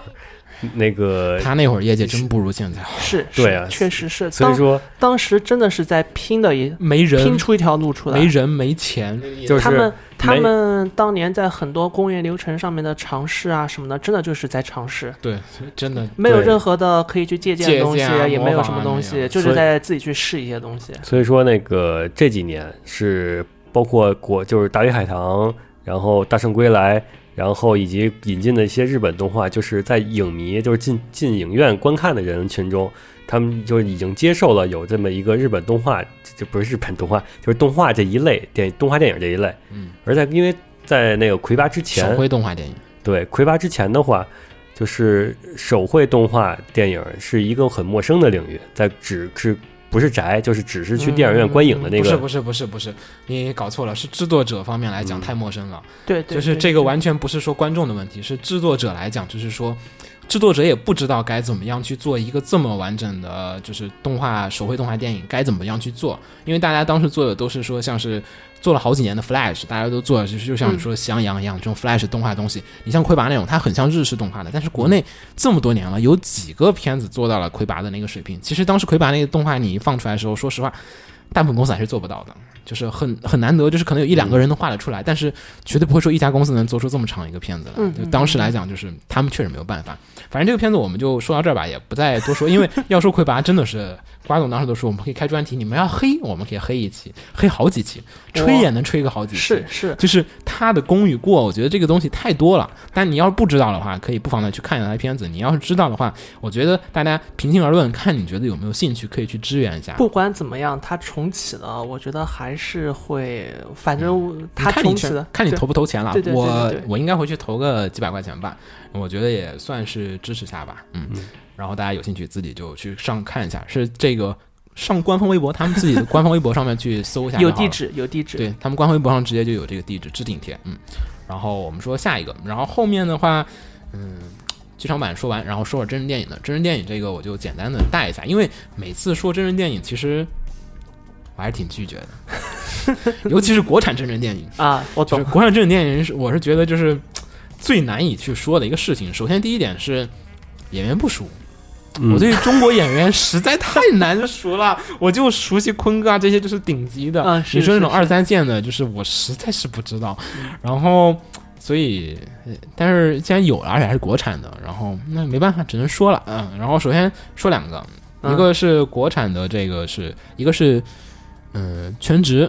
那个他那会儿业绩真不如现在好，是，是对啊确实是。所以说当时真的是在拼的一没人拼出一条路出来，没人没钱，就是他们他们当年在很多工业流程上面的尝试啊什么的，真的就是在尝试，对，真的没有任何的可以去借鉴的东西，啊也没有什么东西，就是在自己去试一些东西。所以说那个这几年是包括国就是大鱼海棠，然后大圣归来。然后以及引进的一些日本动画，就是在影迷就是进进影院观看的人群中，他们就已经接受了有这么一个日本动画，这不是日本动画，就是动画这一类电动画电影这一类。嗯，而在因为在那个魁拔之前手，绘动画电影，对魁拔之前的话，就是手绘动画电影是一个很陌生的领域，在只是不是宅，就是只是去电影院观影的那个。不是不是不是不是，你搞错了，是制作者方面来讲嗯太陌生了。对对，就是这个完全不是说观众的问题，是制作者来讲，就是说制作者也不知道该怎么样去做一个这么完整的，就是动画手绘动画电影该怎么样去做，因为大家当时做的都是说像是。做了好几年的 Flash，大家都做就是就像你说《喜羊羊》一样、这种 Flash 动画东西。你像魁拔那种，它很像日式动画的，但是国内这么多年了，有几个片子做到了魁拔的那个水平。其实当时魁拔那个动画你一放出来的时候，说实话，大部分公司还是做不到的，就是很很难得，就是可能有一两个人能画得出来，但是绝对不会说一家公司能做出这么长一个片子就当时来讲，就是他们确实没有办法。反正这个片子我们就说到这儿吧，也不再多说，因为要说魁拔真的是瓜总当时都说我们可以开专题，你们要黑我们可以黑一期，黑好几期，吹也能吹个好几期。是是，就是他的功与过，我觉得这个东西太多了。但你要是不知道的话，可以不妨的去看一下他的片子。你要是知道的话，我觉得大家平心而论，看你觉得有没有兴趣，可以去支援一下。不管怎么样，他重启了，我觉得还是会，反正你它看你去重启了，看你投不投钱了。对对对对我我应该回去投个几百块钱吧，我觉得也算是支持下吧。嗯，嗯然后大家有兴趣自己就去上看一下，是这个上官方微博，他们自己的官方微博上面去搜一下，<laughs> 有地。址有地址，对他们官方微博上直接就有这个地址置顶贴，嗯，然后我们说下一个，然后后面的话，嗯，剧场版说完，然后说会儿真人电影的，真人电影这个我就简单的带一下，因为每次说真人电影，其实我还是挺拒绝的，<laughs> 尤其是国产真人电影，啊，我懂，国产真人电影是我是觉得就是最难以去说的一个事情。首先第一点是演员不熟，嗯我对中国演员实在太难熟了，我就熟悉坤哥啊这些就是顶级的。嗯你说那种二三线的，就是我实在是不知道。然后，所以，呃但是既然有了，而且还是国产的，然后那没办法，只能说了。嗯，然后首先说两个，嗯一个是国产的，这个是一个是。嗯，全职。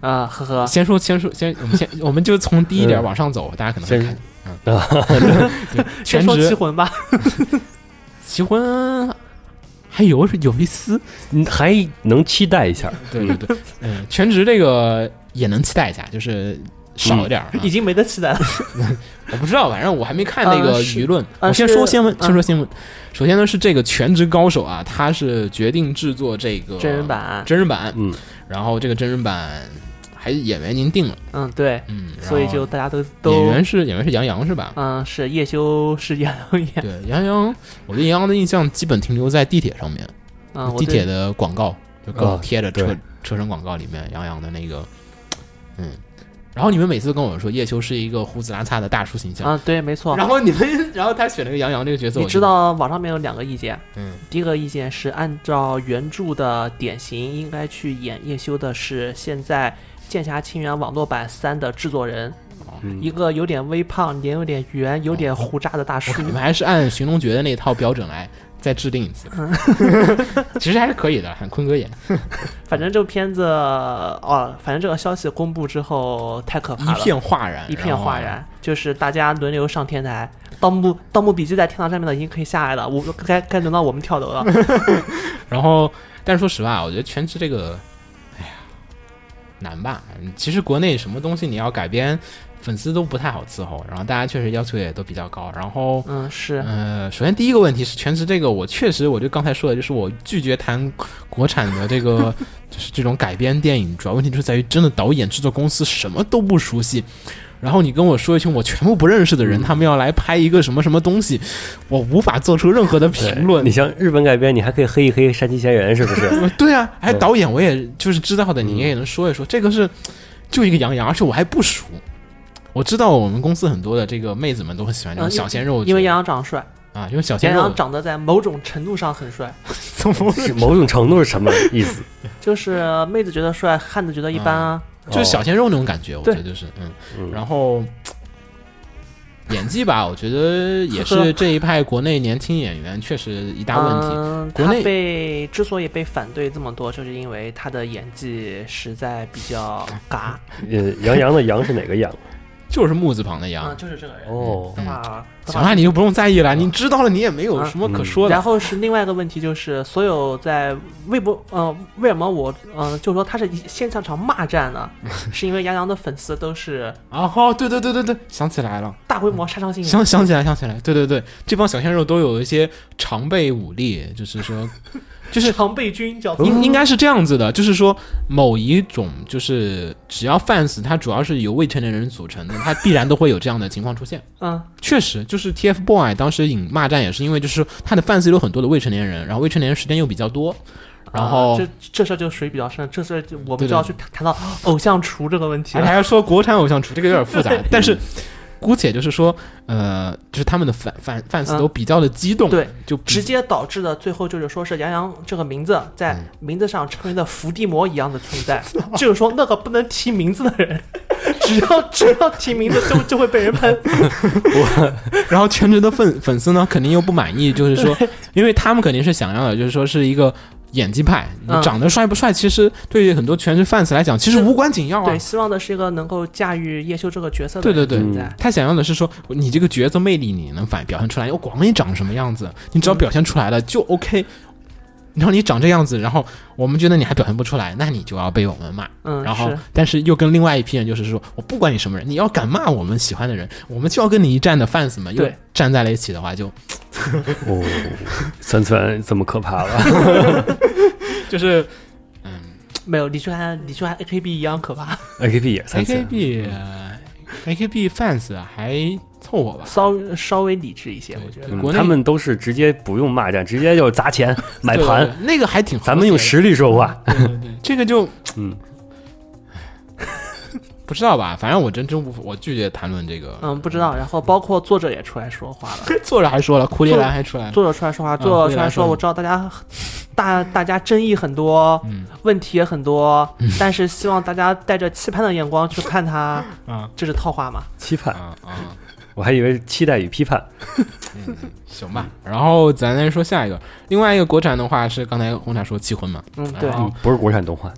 啊，呵呵，先说，先说，先我们先，我们就从低一点往上走，大家可能会先看。嗯，对，全先说棋职魂吧，奇婚还有有一丝，你还能期待一下。对对对，嗯，全职这个也能期待一下，就是少一点儿啊。已经没得期待了。<laughs> 我不知道，反正我还没看那个舆论。呃我先说新闻，嗯先说新闻。首先呢是这个全职高手啊，他是决定制作这个真人版真人版，嗯，然后这个真人版还演员您定了，嗯，对，嗯，所以就大家都都演员是演员是杨洋是吧？嗯是叶修是杨洋演，对，杨洋，我对杨洋的印象基本停留在地铁上面，嗯，地铁的广告就给我啊贴着车、对。车身广告里面杨洋的那个，嗯，然后你们每次都跟我说叶修是一个胡子拉碴的大叔形象，啊对，没错。然后你们，然后他选了个杨洋这个角色，你我，知道网上面有两个意见，嗯，第一个意见是按照原著的典型，应该去演叶修的是现在《剑侠情缘》网络版三的制作人，嗯一个有点微胖、脸有点圆、有点胡渣的大叔我。你们还是按寻龙诀的那套标准来再制定一次，嗯 <laughs> 其实还是可以的，喊坤哥演，<laughs> 反正这个片子哦，反正这个消息公布之后太可怕了，一片哗然，一片哗然，就是大家轮流上天台。盗墓盗墓笔记在天堂上面的已经可以下来了，我该该轮到我们跳楼了。<laughs> 然后，但是说实话，我觉得全职这个，难吧？嗯其实国内什么东西你要改编，粉丝都不太好伺候，然后大家确实要求也都比较高。然后，嗯，是，呃，首先第一个问题是全职这个，我确实，我就刚才说的，就是我拒绝谈国产的这个，就是这种改编电影，主要问题就是在于真的导演、制作公司什么都不熟悉。然后你跟我说一群我全部不认识的人，嗯他们要来拍一个什么什么东西，我无法做出任何的评论。你像日本改编，你还可以黑一黑山崎贤人，是不是？呃 <laughs> 对啊，还对导演我也就是知道的，你也能说一说。这个是就一个杨洋，而且我还不熟。我知道我们公司很多的这个妹子们都很喜欢这种嗯小鲜肉，因为杨洋长得帅，啊，因为小鲜肉长得在某种程度上很帅，<laughs> 怎么是某种程度是什么意思？<laughs> 就是妹子觉得帅，汉子觉得一般啊。就是小鲜肉那种感觉，我觉得就是嗯，嗯，然后。演技吧，我觉得也是这一派国内年轻演员确实一大问题。嗯，他国内被之所以被反对这么多，就是因为他的演技实在比较嘎。呃，杨洋的杨是哪个杨？<laughs> 就是木字旁的杨啊，，就是这个人。哦的话，讲话你就不用在意了，你知道了你也没有什么可说的。然后是另外一个问题，就是所有在微博，呃，为什么我，嗯、就说他是现场场骂战呢？<laughs> 是因为杨洋的粉丝都是啊，好，对对对对对，想起来了，大规模杀伤性的，想想起来想起来，对对对，这帮小鲜肉都有一些常备武力，就是说，就是常备军叫应应该是这样子的，就是说某一种就是只要 fans 它主要是由未成年人组成的，它必然都会有这样的情况出现。嗯，<laughs> 确实，就是 TFBOY 当时引骂战也是因为就是他的 fans 有很多的未成年人，然后未成年人时间又比较多，然后啊这这事儿就水比较深，这事儿我们就要去谈谈到偶像厨这个问题了。还要说国产偶像厨，这个有点复杂，<laughs> 但是。姑且就是说，呃，就是他们的 fan fan fans 嗯都比较的激动，对，就直接导致的最后就是说是杨洋这个名字在嗯名字上成为了伏地魔一样的存在，<laughs> 就是说那个不能提名字的人，<laughs> 只要只要提名字就就会被人喷。<laughs> 我然后全职的粉粉丝呢，肯定又不满意，就是说，因为他们肯定是想要的，就是说是一个演技派，你嗯长得帅不帅，其实对于很多全职 fans 来讲，其实无关紧要啊对，。希望的是一个能够驾驭叶修这个角色的对对对人存在。他想要的是说，你这个角色魅力你能反表现出来，我管你长什么样子，你只要表现出来了就 OK。然后你长这样子，然后我们觉得你还表现不出来，那你就要被我们骂。嗯，然后是，但是又跟另外一批人就是说，我不管你什么人，你要敢骂我们喜欢的人，我们就要跟你一战的 fans 们又对。站在了一起的话，就哦，<laughs> 三次元这么可怕了？<laughs> 就是嗯。没有李俊涵，李俊涵 AKB 一样可怕，，AKB 也三次元 AKB 呃 AKB fans 还凑合吧，稍稍微理智一些，我觉得。嗯国内他们都是直接不用骂战，直接就砸钱买盘，那个还挺咱们用实力说话。对对对，这个就嗯，不知道吧，反正我真真不我拒绝谈论这个。嗯，不知道。然后包括作者也出来说话了，<laughs> 作者还说了，库里兰还出来。了，作者出来说话，嗯作者出来说，我知道大家大大家争议很多，嗯。问题也很多，但是希望大家带着期盼的眼光去看它，<laughs> 啊。这是套话嘛？期盼，啊啊，我还以为期待与批判。行吧。然后咱再说下一个，另外一个国产的话是刚才红茶说《七魂》嘛，嗯，对，不是国产动画，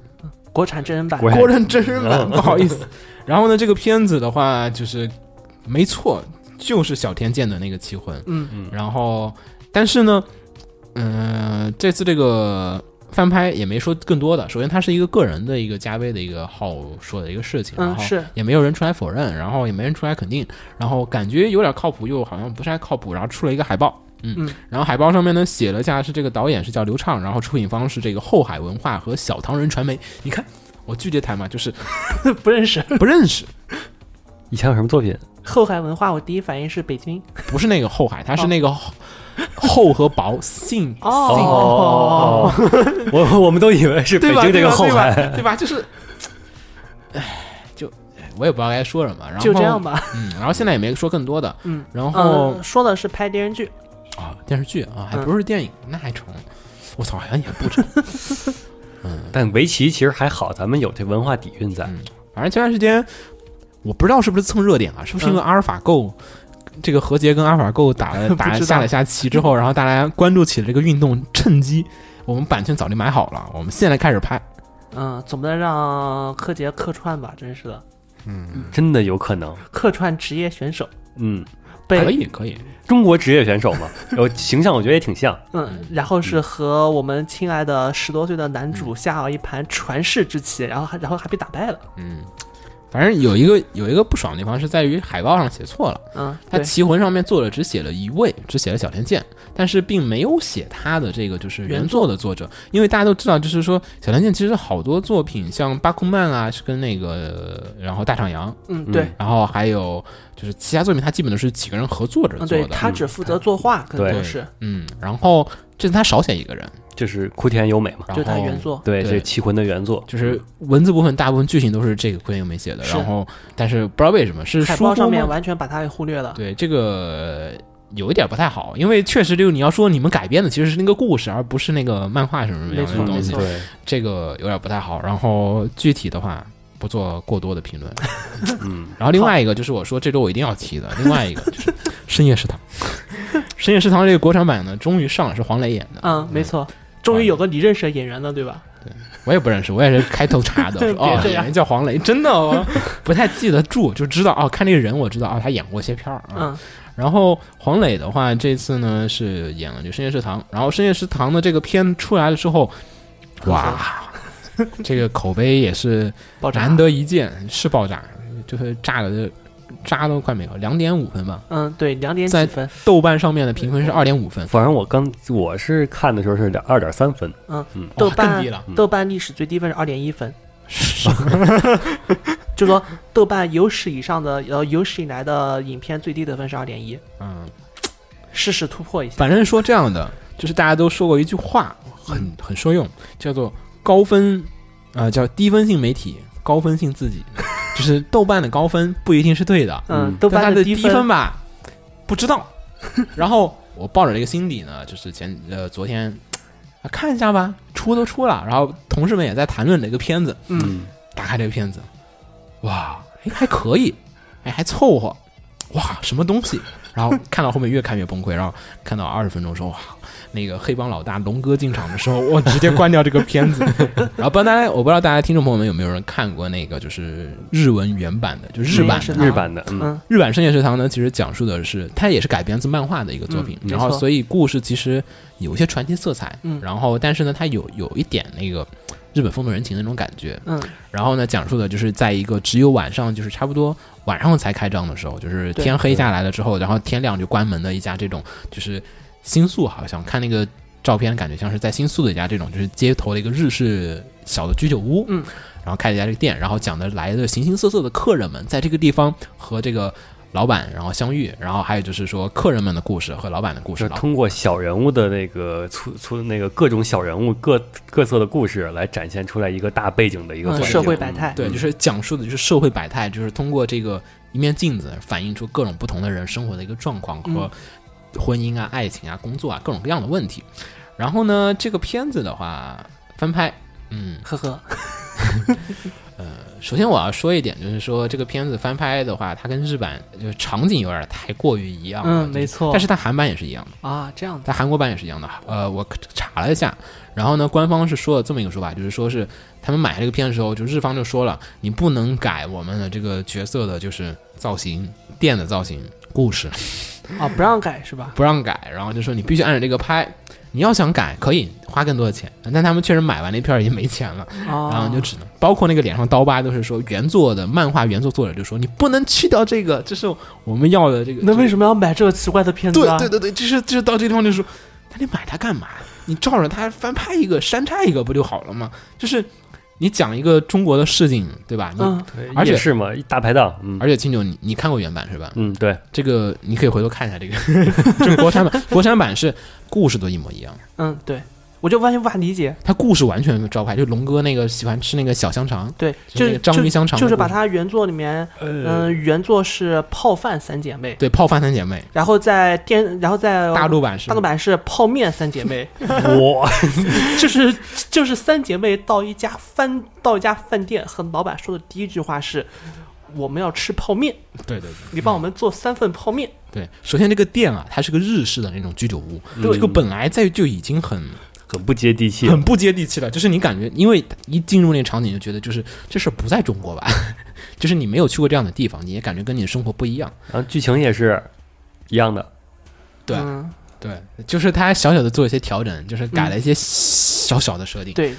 国产真人版国，产真人版，嗯不好意思。然后呢，这个片子的话就是没错，就是小天剑的那个《棋魂》。嗯嗯，然后，但是呢，嗯、这次这个翻拍也没说更多的。首先，它是一个个人的一个加微的一个号说的一个事情，然后嗯是也没有人出来否认，然后也没人出来肯定，然后感觉有点靠谱，又好像不是太靠谱，然后出了一个海报。嗯嗯，然后海报上面呢写了下是这个导演是叫刘畅，然后出品方是这个后海文化和小唐人传媒。你看，我拒绝谈嘛，就是 <laughs> 不认识。<laughs> 不认识，以前有什么作品？后海文化，我第一反应是北京。不是那个后海，它是那个 <laughs> 厚厚和薄信哦，我我们都以为是北对吧？京这个后对吧海，对吧？对吧？就是，唉，就我也不知道该说什么，然后就这样。吧。嗯，然后现在也没说更多的，嗯，然后嗯，说的是拍电视剧，啊，电视剧啊，还嗯不是电影，那还成？我操，好像也不成。<laughs> 嗯但围棋其实还好，咱们有这文化底蕴在。嗯，反正前段时间我不知道是不是蹭热点啊，是不是因为嗯阿尔法狗？这个何洁跟阿尔法狗打了 <laughs> 打下了下棋之后，然后大家关注起了这个运动，趁机我们版权早就买好了，我们现在开始拍。嗯，总不能让柯洁客串吧？真是的，嗯真的有可能。客串职业选手嗯，被可以可以，中国职业选手嘛，<laughs> 然后形象我觉得也挺像。嗯，然后是和我们亲爱的十多岁的男主下了一盘传世之棋，然后还然后还被打败了。嗯，反正有一个有一个不爽的地方是在于海报上写错了，嗯，他，棋魂上面作者只写了一位，只写了小田健，但是并没有写他的这个就是原作。的作者，因为大家都知道，就是说小田健其实好多作品，像巴库曼啊是跟那个，然后大场洋，嗯，对，然后还有就是其他作品，他基本都是几个人合作着嗯，做的，对他只负责作画，更对多是。嗯，然后这次他少写一个人，就是枯田优美嘛，然后就他原作。对，对这棋魂的原作，就是文字部分大部分剧情都是这个昆优美写的，然后但是不知道为什么是海疏忽吗报上面完全把它给忽略了。对这个有一点不太好，因为确实就是你要说你们改编的其实是那个故事，而不是那个漫画什么什么样的东西没错，对，这个有点不太好。然后具体的话不做过多的评论。<laughs> 嗯，然后另外一个就是我说这周我一定要提的，<laughs> 另外一个就是《深夜食堂》。《深夜食堂》这个国产版呢，终于上了，是黄磊演的。嗯，没错，终于有个你认识的演员了，对吧？对我也不认识，我也是开头查的。<laughs> 哦，这演员叫黄磊，真的哦 <laughs> 不太记得住，就知道哦，看这个人我知道哦，他演过一些片儿啊。嗯然后黄磊的话，这次呢是演了就《深夜食堂》，然后《深夜食堂》的这个片出来了之后，哇，这个口碑也是难得一见，是爆炸，就是炸的渣都快没有，两点五分吧。嗯，对，两点在几分，豆瓣上面的评分是二点五分，反正我刚我是看的时候是两二点三分，嗯嗯，豆瓣。豆瓣历史最低分是二点一分，<laughs> 就说豆瓣有史以上的呃有史以来的影片最低得分是二点一，嗯，试试突破一下。反正说这样的，就是大家都说过一句话，很很受用，叫做高分，呃，叫低分性媒体，高分信自己，<laughs> 就是豆瓣的高分不一定是对的，嗯嗯，豆瓣的低低分吧，不知道。<laughs> 然后我抱着这个心理呢，就是前呃昨天啊 <tsk> 看一下吧，出都出了，然后同事们也在谈论这个片子，嗯，打开这个片子，哇，哎还可以，<laughs> 哎还凑合，哇什么东西？然后看到后面越看越崩溃，然后看到二十分钟说哇，那个黑帮老大龙哥进场的时候，我直接关掉这个片子。<laughs> 然后不知道大家，我不知道大家听众朋友们有没有人看过那个就是日文原版的，就日版日版的，嗯，嗯。日版《深夜食堂》呢，其实讲述的是它也是改编自漫画的一个作品，嗯然后所以故事其实有一些传奇色彩，嗯。然后但是呢，它有有一点那个日本风土人情的那种感觉，嗯。然后呢，讲述的就是在一个只有晚上，就是差不多晚上才开张的时候，就是天黑下来了之后，然后天亮就关门的一家这种，就是新宿好像看那个照片，感觉像是在新宿的一家这种就是街头的一个日式小的居酒屋，嗯，然后开了一家这个店，然后讲的来的形形色色的客人们在这个地方和这个老板然后相遇，然后还有就是说客人们的故事和老板的故事，是通过小人物的那个出出那个各种小人物各各色的故事来展现出来一个大背景的一个社会百态。对，就是讲述的就是社会百态，就是通过这个一面镜子反映出各种不同的人生活的一个状况和婚姻啊、爱情啊、工作啊各种各样的问题。然后呢，这个片子的话翻拍，嗯，呵呵，<laughs> 呃首先我要说一点，就是说这个片子翻拍的话，它跟日版就是场景有点太过于一样了，嗯，没错。但是它韩版也是一样的。啊，这样子，它韩国版也是一样的。呃，我查了一下，然后呢，官方是说了这么一个说法，就是说是他们买这个片的时候，就日方就说了，你不能改我们的这个角色的，就是造型、店的造型、故事，啊，不让改是吧？不让改。然后就说你必须按照这个拍，你要想改可以花更多的钱，但他们确实买完那片儿已经没钱了，啊，然后就只能包括那个脸上刀疤都是说原作的漫画原作作者就说你不能去掉这个，这是我们要的这个。那为什么要买这个奇怪的片子啊？对对对对，就是就是到这个地方就说，那你买它干嘛？你照着它翻拍一个，删拆一个不就好了吗？就是你讲一个中国的市井，对吧？你、嗯，而且夜市嘛，一大排档，嗯。而且青牛，你你看过原版是吧？嗯，对，这个你可以回头看一下这个，<laughs> 这个国产版，国产版是故事都一模一样，嗯，对，我就完全无法理解。他故事完全招牌，就龙哥那个喜欢吃那个小香肠，对，就是章鱼香肠的就是把它原作里面，嗯、原作是泡饭三姐妹，对泡饭三姐妹，然后在电，然后在大陆版是大陆版是泡面三姐妹，<laughs> 哇，<laughs> 就是就是三姐妹到一家饭到一家饭店和老板说的第一句话是。我们要吃泡面，对对对。你帮我们做三份泡面。对，首先这个店啊，它是个日式的那种居酒屋，这个本来在就已经很很不接地气，很不接地气了，就是你感觉，因为一进入那个场景就觉得，就是这事儿不在中国吧，<laughs> 就是你没有去过这样的地方，你也感觉跟你的生活不一样。然后剧情也是一样的，对嗯、对，就是他小小的做一些调整，就是改了一些小小的设定，对，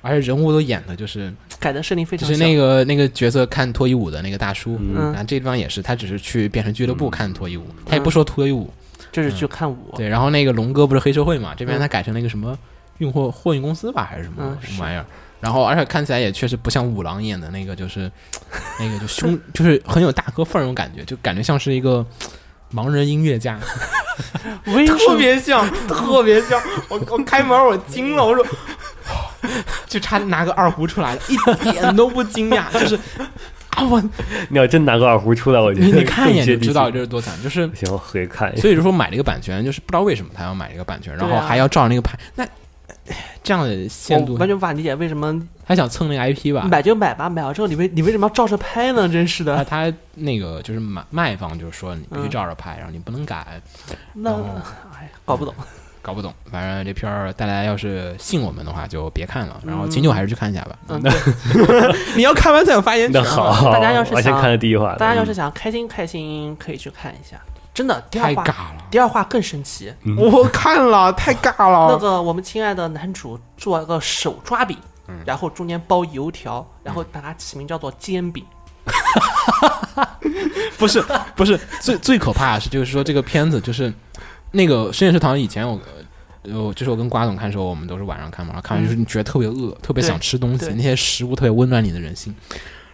而且人物都演的就是改的设定非常就是那个那个角色看脱衣舞的那个大叔，然后这地方也是，他只是去变成俱乐部看脱衣舞，他也不说脱衣舞。就是去看舞，对，然后那个龙哥不是黑社会嘛，这边嗯他改成了一个什么运货货运公司吧，还是什么、嗯什么玩意儿？然后而且看起来也确实不像五郎演的那个，就是那个就凶，就是很有大哥范儿那种感觉，就感觉像是一个盲人音乐家？<laughs> 特别像，<laughs> 特别像。我我开门我惊了，我说。<laughs> 就差拿个二胡出来了，一点都不惊讶，就是啊，我 <laughs> 你要真拿个二胡出来，我觉得你你看一眼就知道这是多惨，就是行，我回看。所以就说买了一个版权，就是不知道为什么他要买这个版权，然后还要照那个拍，那哎这样的限度，完全无法理解为什么他想蹭那个 IP 吧？买就买吧，买了之后你为你为什么要照着拍呢？真是的，他那个就是买卖方就是说你必须嗯照着拍，然后你不能改，那哦哎搞不懂。搞不懂。反正这片儿大家要是信我们的话就别看了，然后秦九还是去看一下吧。嗯，对，<laughs> 你要看完再有发言权那。好，大家要是想看的第一话，大家要是嗯想开心开心，可以去看一下。真的第二话太尬了。第二话更神奇。嗯我看了，太尬了。那个我们亲爱的男主做了个手抓饼，嗯然后中间包油条，然后把它起名叫做煎饼。<laughs> 不是不是最最可怕的是，就是说这个片子就是那个深夜食堂以前我。呃，就是我跟瓜总看的时候，我们都是晚上看嘛，然后看完就是你觉得特别饿，特别想吃东西，那些食物特别温暖你的人心。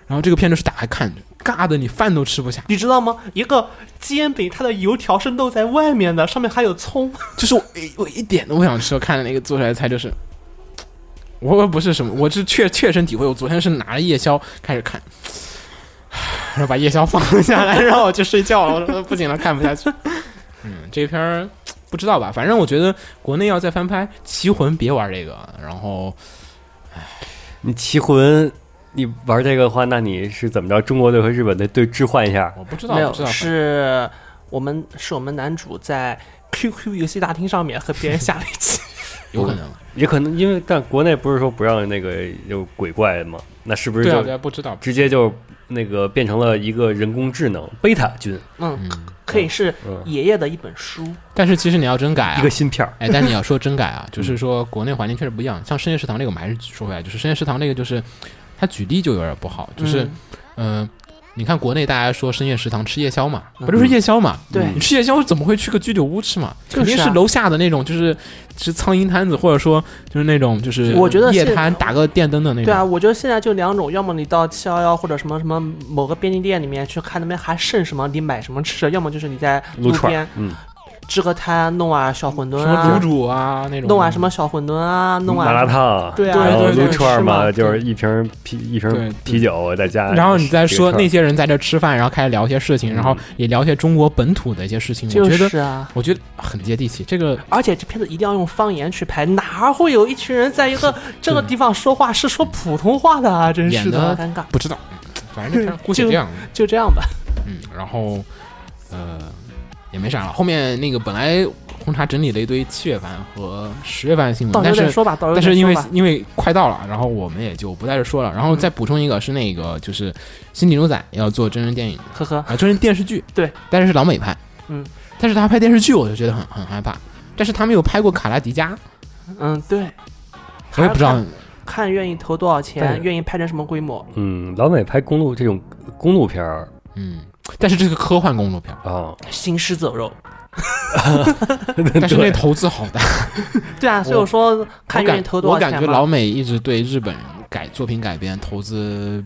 然后这个片就是打开看，尬的你饭都吃不下。你知道吗？一个煎饼，它的油条是露在外面的，上面还有葱。<laughs> 就是我我一点都不想吃，我看的那个做出来的菜就是，我我不是什么，我是确切身体会，我昨天是拿着夜宵开始看，然后把夜宵放下来，让我去睡觉了，我说不行了，看不下去。嗯，这片儿不知道吧，反正我觉得国内要再翻拍《棋魂》，别玩这个，然后你棋魂，你玩这个的话，那你是怎么着？中国队和日本队对置换一下？我不知道，没有知，道，是我们是我们男主在 QQ 游戏大厅上面和别人下了一棋。<laughs> 有可能，也可能因为但国内不是说不让那个有鬼怪吗？那是不是对对啊，不知道，直接就那个变成了一个人工智能贝塔菌，嗯，嗯，可以是嗯，爷爷的一本书。但是其实你要真改啊一个，芯片儿。哎，但你要说真改啊，就是说国内环境确实不一样。像深夜食堂这个，我们还是说回来，就是深夜食堂这个，就是它举例就有点不好，就是嗯嗯、你看国内大家说深夜食堂吃夜宵嘛，嗯不就是夜宵嘛？对你吃夜宵怎么会去个居酒屋吃嘛？肯定是楼下的那种，就是吃苍蝇摊子，或者说就是那种就是我觉得夜摊打个电灯的那种。对啊，我觉得现在就两种，要么你到七幺幺或者什么什么某个便利店里面去看那边还剩什么，你买什么吃；要么就是你在路边，嗯，支个摊，弄碗小馄饨什么卤啊，煮啊那种，弄碗什么小馄饨啊，弄碗麻辣烫，对啊撸串儿嘛嘛，就是一瓶啤一瓶啤酒再加，然后你再说那些些人在这吃饭，然后开始聊一些事情，然后嗯也聊一些中国本土的一些事情，我觉得是啊。我觉得很接地气。这个而且这片子一定要用方言去拍，哪会有一群人在一个 <laughs> 这个地方说话是说普通话的啊？真是的尴尬。不知道，反正这片儿估计这样。就这样吧。嗯，然后呃也没啥了。后面那个本来红茶整理了一堆七月番和十月番的新闻，但是但是因为因为快到了，然后我们也就不在这说了。然后再补充一个是那个就是《星际牛仔》要做真人电影呵呵，啊，真人电视剧，对，但是是老美拍，嗯，但是他拍电视剧我就觉得很很害怕。但是他没有拍过《卡拉迪加》，嗯，对，我也不知道看愿意投多少钱，愿意拍成什么规模。嗯，老美拍公路这种公路片儿嗯，但是这个科幻公路片，啊，行尸走肉，但是那投资好大。<laughs> 对啊，所以我说看愿意投多少我感觉。老美一直对日本改作品改编投资，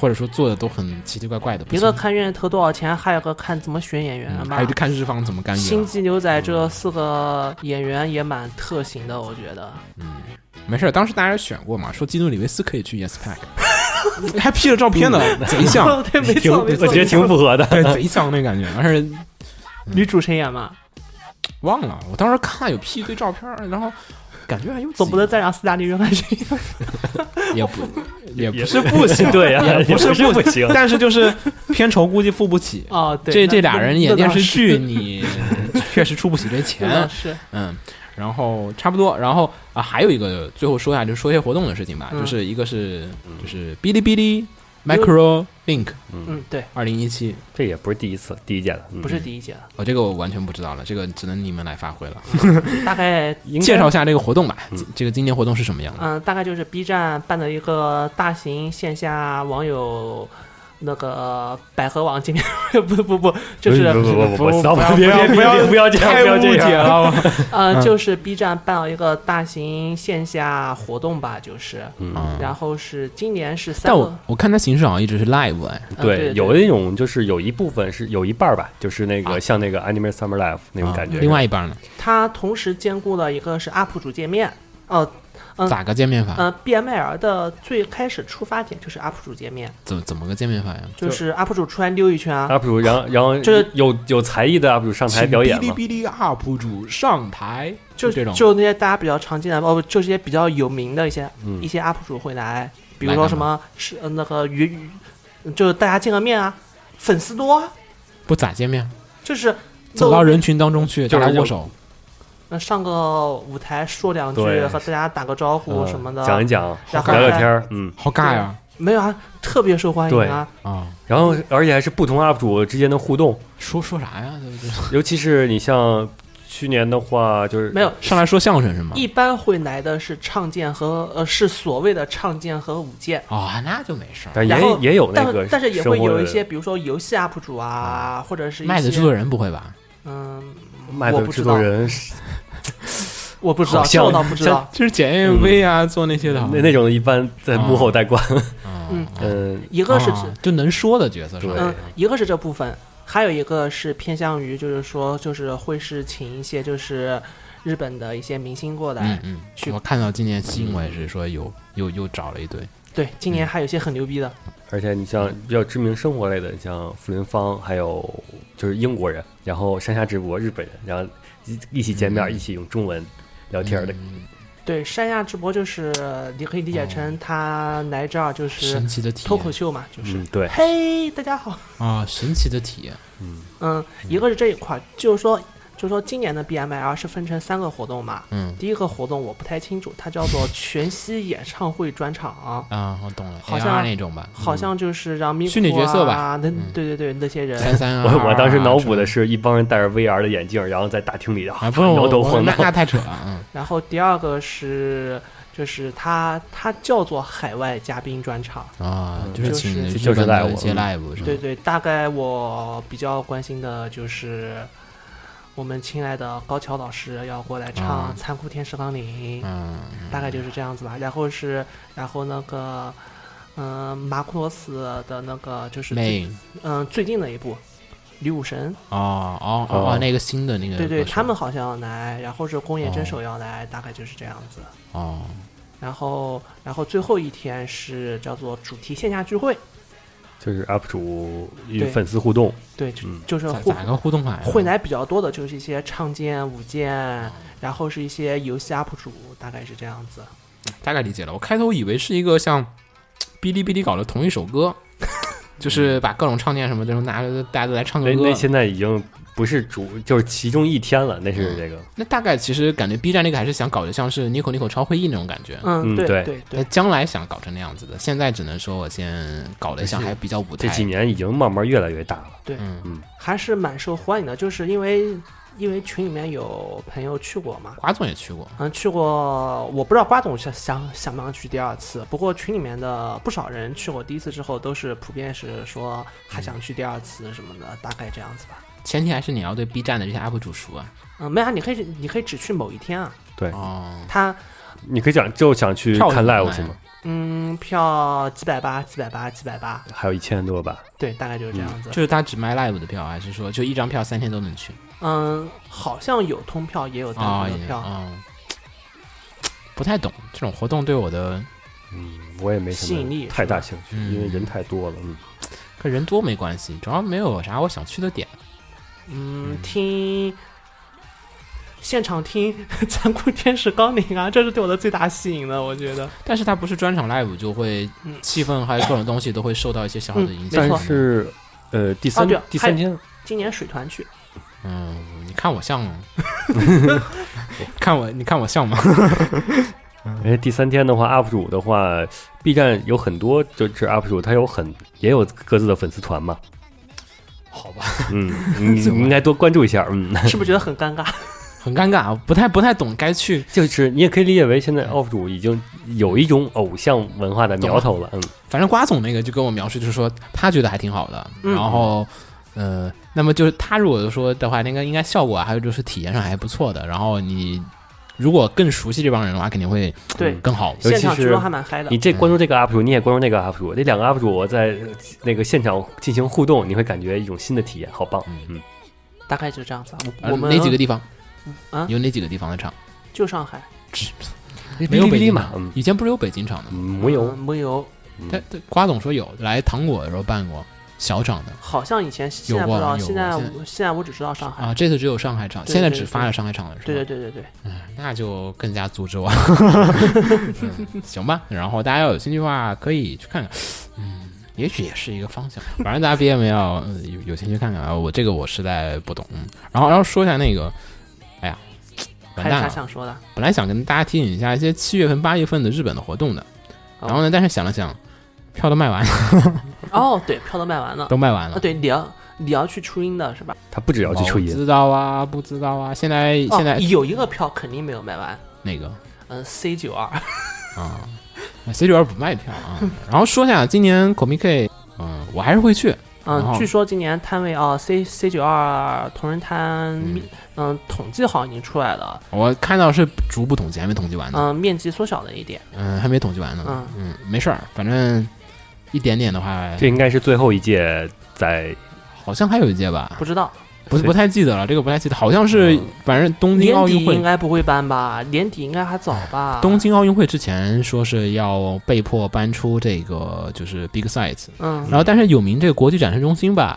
或者说做的都很奇奇怪怪的。一个看愿意投多少钱，还有个看怎么选演员吧嗯还。有就看日方怎么干预星了。际牛仔这四个演员也蛮特型的，我觉得。嗯没事，当时大家选过嘛，说基努里维斯可以去 Yes Pack，<laughs> 还 P 了照片呢，贼像，<laughs> 对，没挺错，没错。我觉得挺符合的。对，贼像那感觉。而且 <laughs> 女主谁演嘛？忘了，我当时看有 P 一堆照片，然后感觉还有几总不能再让斯嘉丽约翰逊演。也不也不也是不行，对呀，也不是不不行。但是就是片酬估计付不起。哦，对，那这这俩人演电视，剧，你确实出不起这那钱。是嗯，然后差不多，然后啊，还有一个最后说一下，就是说一些活动的事情吧，嗯。就是一个是就是哔哩哔哩 Micro Link 嗯，对，二零一七，这也不是第一次，第一届的，嗯。不是第一届了，哦，这个我完全不知道了，这个只能你们来发挥了，<laughs> 大概应 <laughs> 该介绍一下这个活动吧，嗯。这个今年活动是什么样的？嗯，大概就是 B 站办的一个大型线下网友那个百合网见面会，不不不，就是不不不不不，不要不要别不要这样，太不要这误解样。了，<laughs> 呃，嗯。就是 B 站办了一个大型线下活动吧，就是，然后是今年是三但我个，我看它形式好像一直是 live 哎，对，嗯对。有那种就是有一部分是有一半儿吧，就是那啊。个像那个 Anime Summer Live 那种啊感觉。另外一半呢，它同时兼顾了一个是 UP 主界面，哦、嗯。咋个见面法？嗯，BML 的最开始出发点就是 UP 主见面，怎怎么个见面法呀？就是 UP 主出来溜一圈啊，UP 主，然后然后 <laughs> 就是有有才艺的 UP 主上台表演嘛，哔哩哔哩 UP 主上台，就这种。就那些大家比较常见的，哦不，就这些比较有名的一些、嗯。一些 UP 主会来，比如说什么是呃那个鱼鱼，就大家见个面啊，粉丝多啊，不咋见面，就是走到人群当中去，就是大家握手，呃上个舞台说两句，和大家打个招呼嗯什么的，讲一讲，然后聊聊天儿，嗯，好尬呀！没有啊，特别受欢迎啊。啊，然后而且还是不同 UP 主之间的互动，说说啥呀？对不对？<laughs> 尤其是你像去年的话，就是没有，上来说相声是吗？一般会来的是唱剑和呃，是所谓的唱剑和舞剑。哦，那就没事儿。但也然后也有那个但但是也会有一些，比如说游戏 UP 主啊，或者是一些麦子制作人不会吧？嗯，麦的制我不知道。作人是我不知道，我倒不知道。就是剪 MV 啊，做那些的，那那种一般在幕后带关，嗯。嗯，一个是指啊就能说的角色是吧？嗯，一个是这部分，还有一个是偏向于就是说就是会是请一些就是日本的一些明星过来。嗯嗯，去我看到今年新闻是说有又又找了一堆，对，今年还有一些很牛逼的。而且你像比较知名生活类的，你像傅林芳，还有就是英国人，然后山下智博日本人，然后一一起见面，嗯。一起用中文聊天的，嗯。对，山下智博就是你可以理解成他来这儿就是神奇的体脱口秀嘛，就是、嗯，对，嘿，大家好。啊，神奇的体验，嗯，嗯，一个是这一块儿，就是说，就是说今年的 BML 是分成三个活动嘛。嗯。第一个活动我不太清楚，它叫做全息演唱会专场，啊，我懂了，好像那种吧，好像就是让咪虚拟角色吧对对对那些人，三三啊，我我当时脑补的啊是一帮人戴着 VR 的眼镜，然后在大厅里啊，不用 <laughs> 摇头晃脑，我那那太扯了，嗯。然后第二个是就是它它叫做海外嘉宾专场，啊，嗯就是就是请就是日本的 live，一些嗯。live？对对，大概我比较关心的就是我们亲爱的高桥老师要过来唱啊《残酷天使纲领》，嗯，大概就是这样子吧。然后是，然后那个，嗯、马库罗斯的那个就是最妹嗯、最近的一部《女武神》，哦哦哦。那个新的那个对对，他们好像要来，然后是宫野真哦守要来，大概就是这样子。哦，然后，然后最后一天是叫做主题线下聚会，就是 UP 主与对粉丝互动，对，就嗯就是互咋咋个互动法呀？会来比较多的就是一些唱剑、舞哦剑，然后是一些游戏 UP 主，大概是这样子。大概理解了。我开头以为是一个像哔哩哔哩搞的同一首歌，<laughs> 就是把各种唱念什么的都拿着，大家都来唱个歌那那。现在已经不是主，就是其中一天了，那是这个，那大概其实感觉 B 站那个还是想搞得像是 Nico Nico 超会议那种感觉。嗯，对嗯对对那将来想搞成那样子的，现在只能说我先搞得像还比较舞台。这几年已经慢慢越来越大了，对，嗯，还是蛮受欢迎的，就是因为因为群里面有朋友去过嘛。瓜总也去过，嗯，去过，我不知道瓜总想想想不想去第二次。不过群里面的不少人去过第一次之后，都是普遍是说还想去第二次什么的，大概这样子吧。前提还是你要对 B 站的这些 UP 主熟啊。嗯，没啊，你可以你可以只去某一天啊。对，哦，他你可以讲就想去看 live 买是吗？嗯，票几百八，几百八，几百八，还有一千多吧，对，大概就是这样子。就是他只卖 live 的票，还是说就一张票三天都能去？嗯，好像有通票，也有单啊，也独的票。哦，不太懂这种活动对我的，嗯，我也没什吸引力太大兴趣，嗯因为人太多了，嗯，跟人多没关系，主要没有啥我想去的点。嗯，听现场听《<laughs> 残酷天使高宁》啊，这是对我的最大吸引的，我觉得。但是它不是专场 live，就会嗯气氛还有各种东西都会受到一些小小的影响。但是呃，第三啊第三天今年水团去，嗯，你看我像吗？<laughs> 看我，你看我像吗？因 <laughs> 为，第三天的话，UP 主的话，B 站有很多就是 UP 主，他有很也有各自的粉丝团嘛。好吧，嗯，你 <laughs> 你应该多关注一下。嗯，是不是觉得很尴尬？<laughs> 很尴尬，不太不太懂该去。<laughs> 就是你也可以理解为现在 UP 主已经有一种偶像文化的苗头了。嗯，反正瓜总那个就跟我描述，就是说他觉得还挺好的，嗯然后。呃，那么就是他如果说的话，那个应该效果啊，还有就是体验上还不错的。然后你如果更熟悉这帮人的话，肯定会对，更好。尤其是现场直播还蛮嗨的你。这关注这个 UP 主，你也关注那个 UP 主，那两个 UP 主在那个现场进行互动，你会感觉一种新的体验，好棒。嗯，大概就是这样子我我们哪几个地方？啊有哪几个地方的场？就上海，没有北京嘛，以前不是有北京场的吗？嗯没有嗯，没有，他他瓜总说有，来糖果的时候办过小涨的好像以前现在有过不知道，现在我现在我只知道上海。啊，这次只有上海场，对对对现在只发了上海场了，是吧？对对对对对，嗯，那就更加阻止我。<laughs> 嗯行吧，然后大家要有兴趣的话，可以去看看。嗯，也许也是一个方向。反正大家 BM 要呃有有兴趣看看啊。我这个我实在不懂。嗯，然后然后说一下那个，哎呀，完蛋了！啥想说的？本来想跟大家提醒一下一些七月份、八月份的日本的活动的，哦然后呢，但是想了想，票都卖完了，<laughs> 哦，对，票都卖完了。啊，都卖完了。对，你要你要去初音的是吧？他不只要去初音，知道啊，不知道啊。现在现在哦、有一个票肯定没有卖完，哪个嗯，C 九二，<laughs> 啊？C 九二不卖票啊。然后说一下今年 Comic K，嗯，我还是会去。嗯，据说今年摊位啊，C C 九二同仁摊，嗯嗯，统计好像已经出来了，我看到是逐步统计，还没统计完呢。嗯，面积缩小了一点，嗯，还没统计完呢。嗯嗯，没事儿，反正一点点的话，这应该是最后一届在好像还有一届吧。不，知道。不不太记得了，这个不太记得，好像是嗯。反正东京奥运会。应。该不会搬吧？<laughs> 年底应该还早吧？东，京奥运会之前说是要被迫搬出这个就是 Big Size，嗯。然后但是有名这个国际展示中心吧，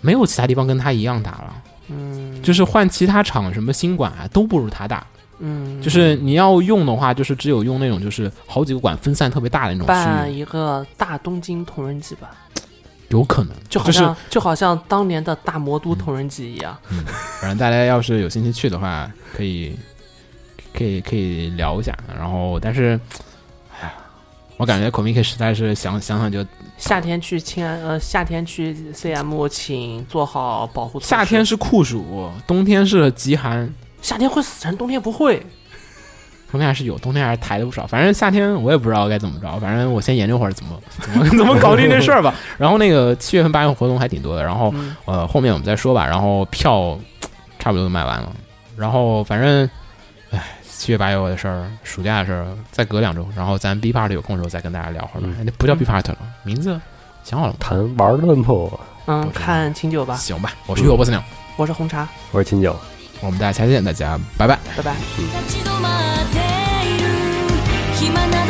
没有其他地方跟他一样大了，嗯，就是换其他厂什么新馆啊都不如他大，嗯，就是你要用的话，就是只有用那种就是好几个馆分散特别大的那种区域，办一个大东京同人祭吧，有可能就好就是像就好像当年的大魔都同人祭一样。嗯反正大家要是有兴趣去的话，可以可以可以聊一下。然后，但是，哎呀，我感觉 Comic 实在是想想想就夏天去青安，呃，夏天去 CM，请做好保护措施。夏天是酷暑，冬天是极寒，夏天会死人，冬天不会。冬天还是有，冬天还是抬了不少。反正夏天我也不知道该怎么着，反正我先研究会儿怎么 <laughs> 怎么 <laughs> 怎么搞定这事儿吧。然后那个七月份八月份活动还挺多的，然后嗯呃后面我们再说吧。然后票差不多都卖完了，然后反正唉七月八月的事儿，暑假的事儿再隔两周，然后咱 B part 有空的时候再跟大家聊会儿吧。嗯那不叫 B part 了，名字想好了吗？谈玩的不？嗯，看清酒吧。行吧，我是雨火波斯鸟，我是红茶，我是秦九，我们大家下期见，大家拜拜。拜拜。立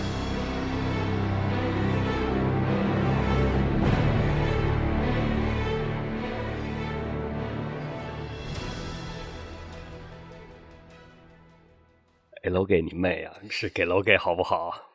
给楼给你妹啊！是给楼给好不好？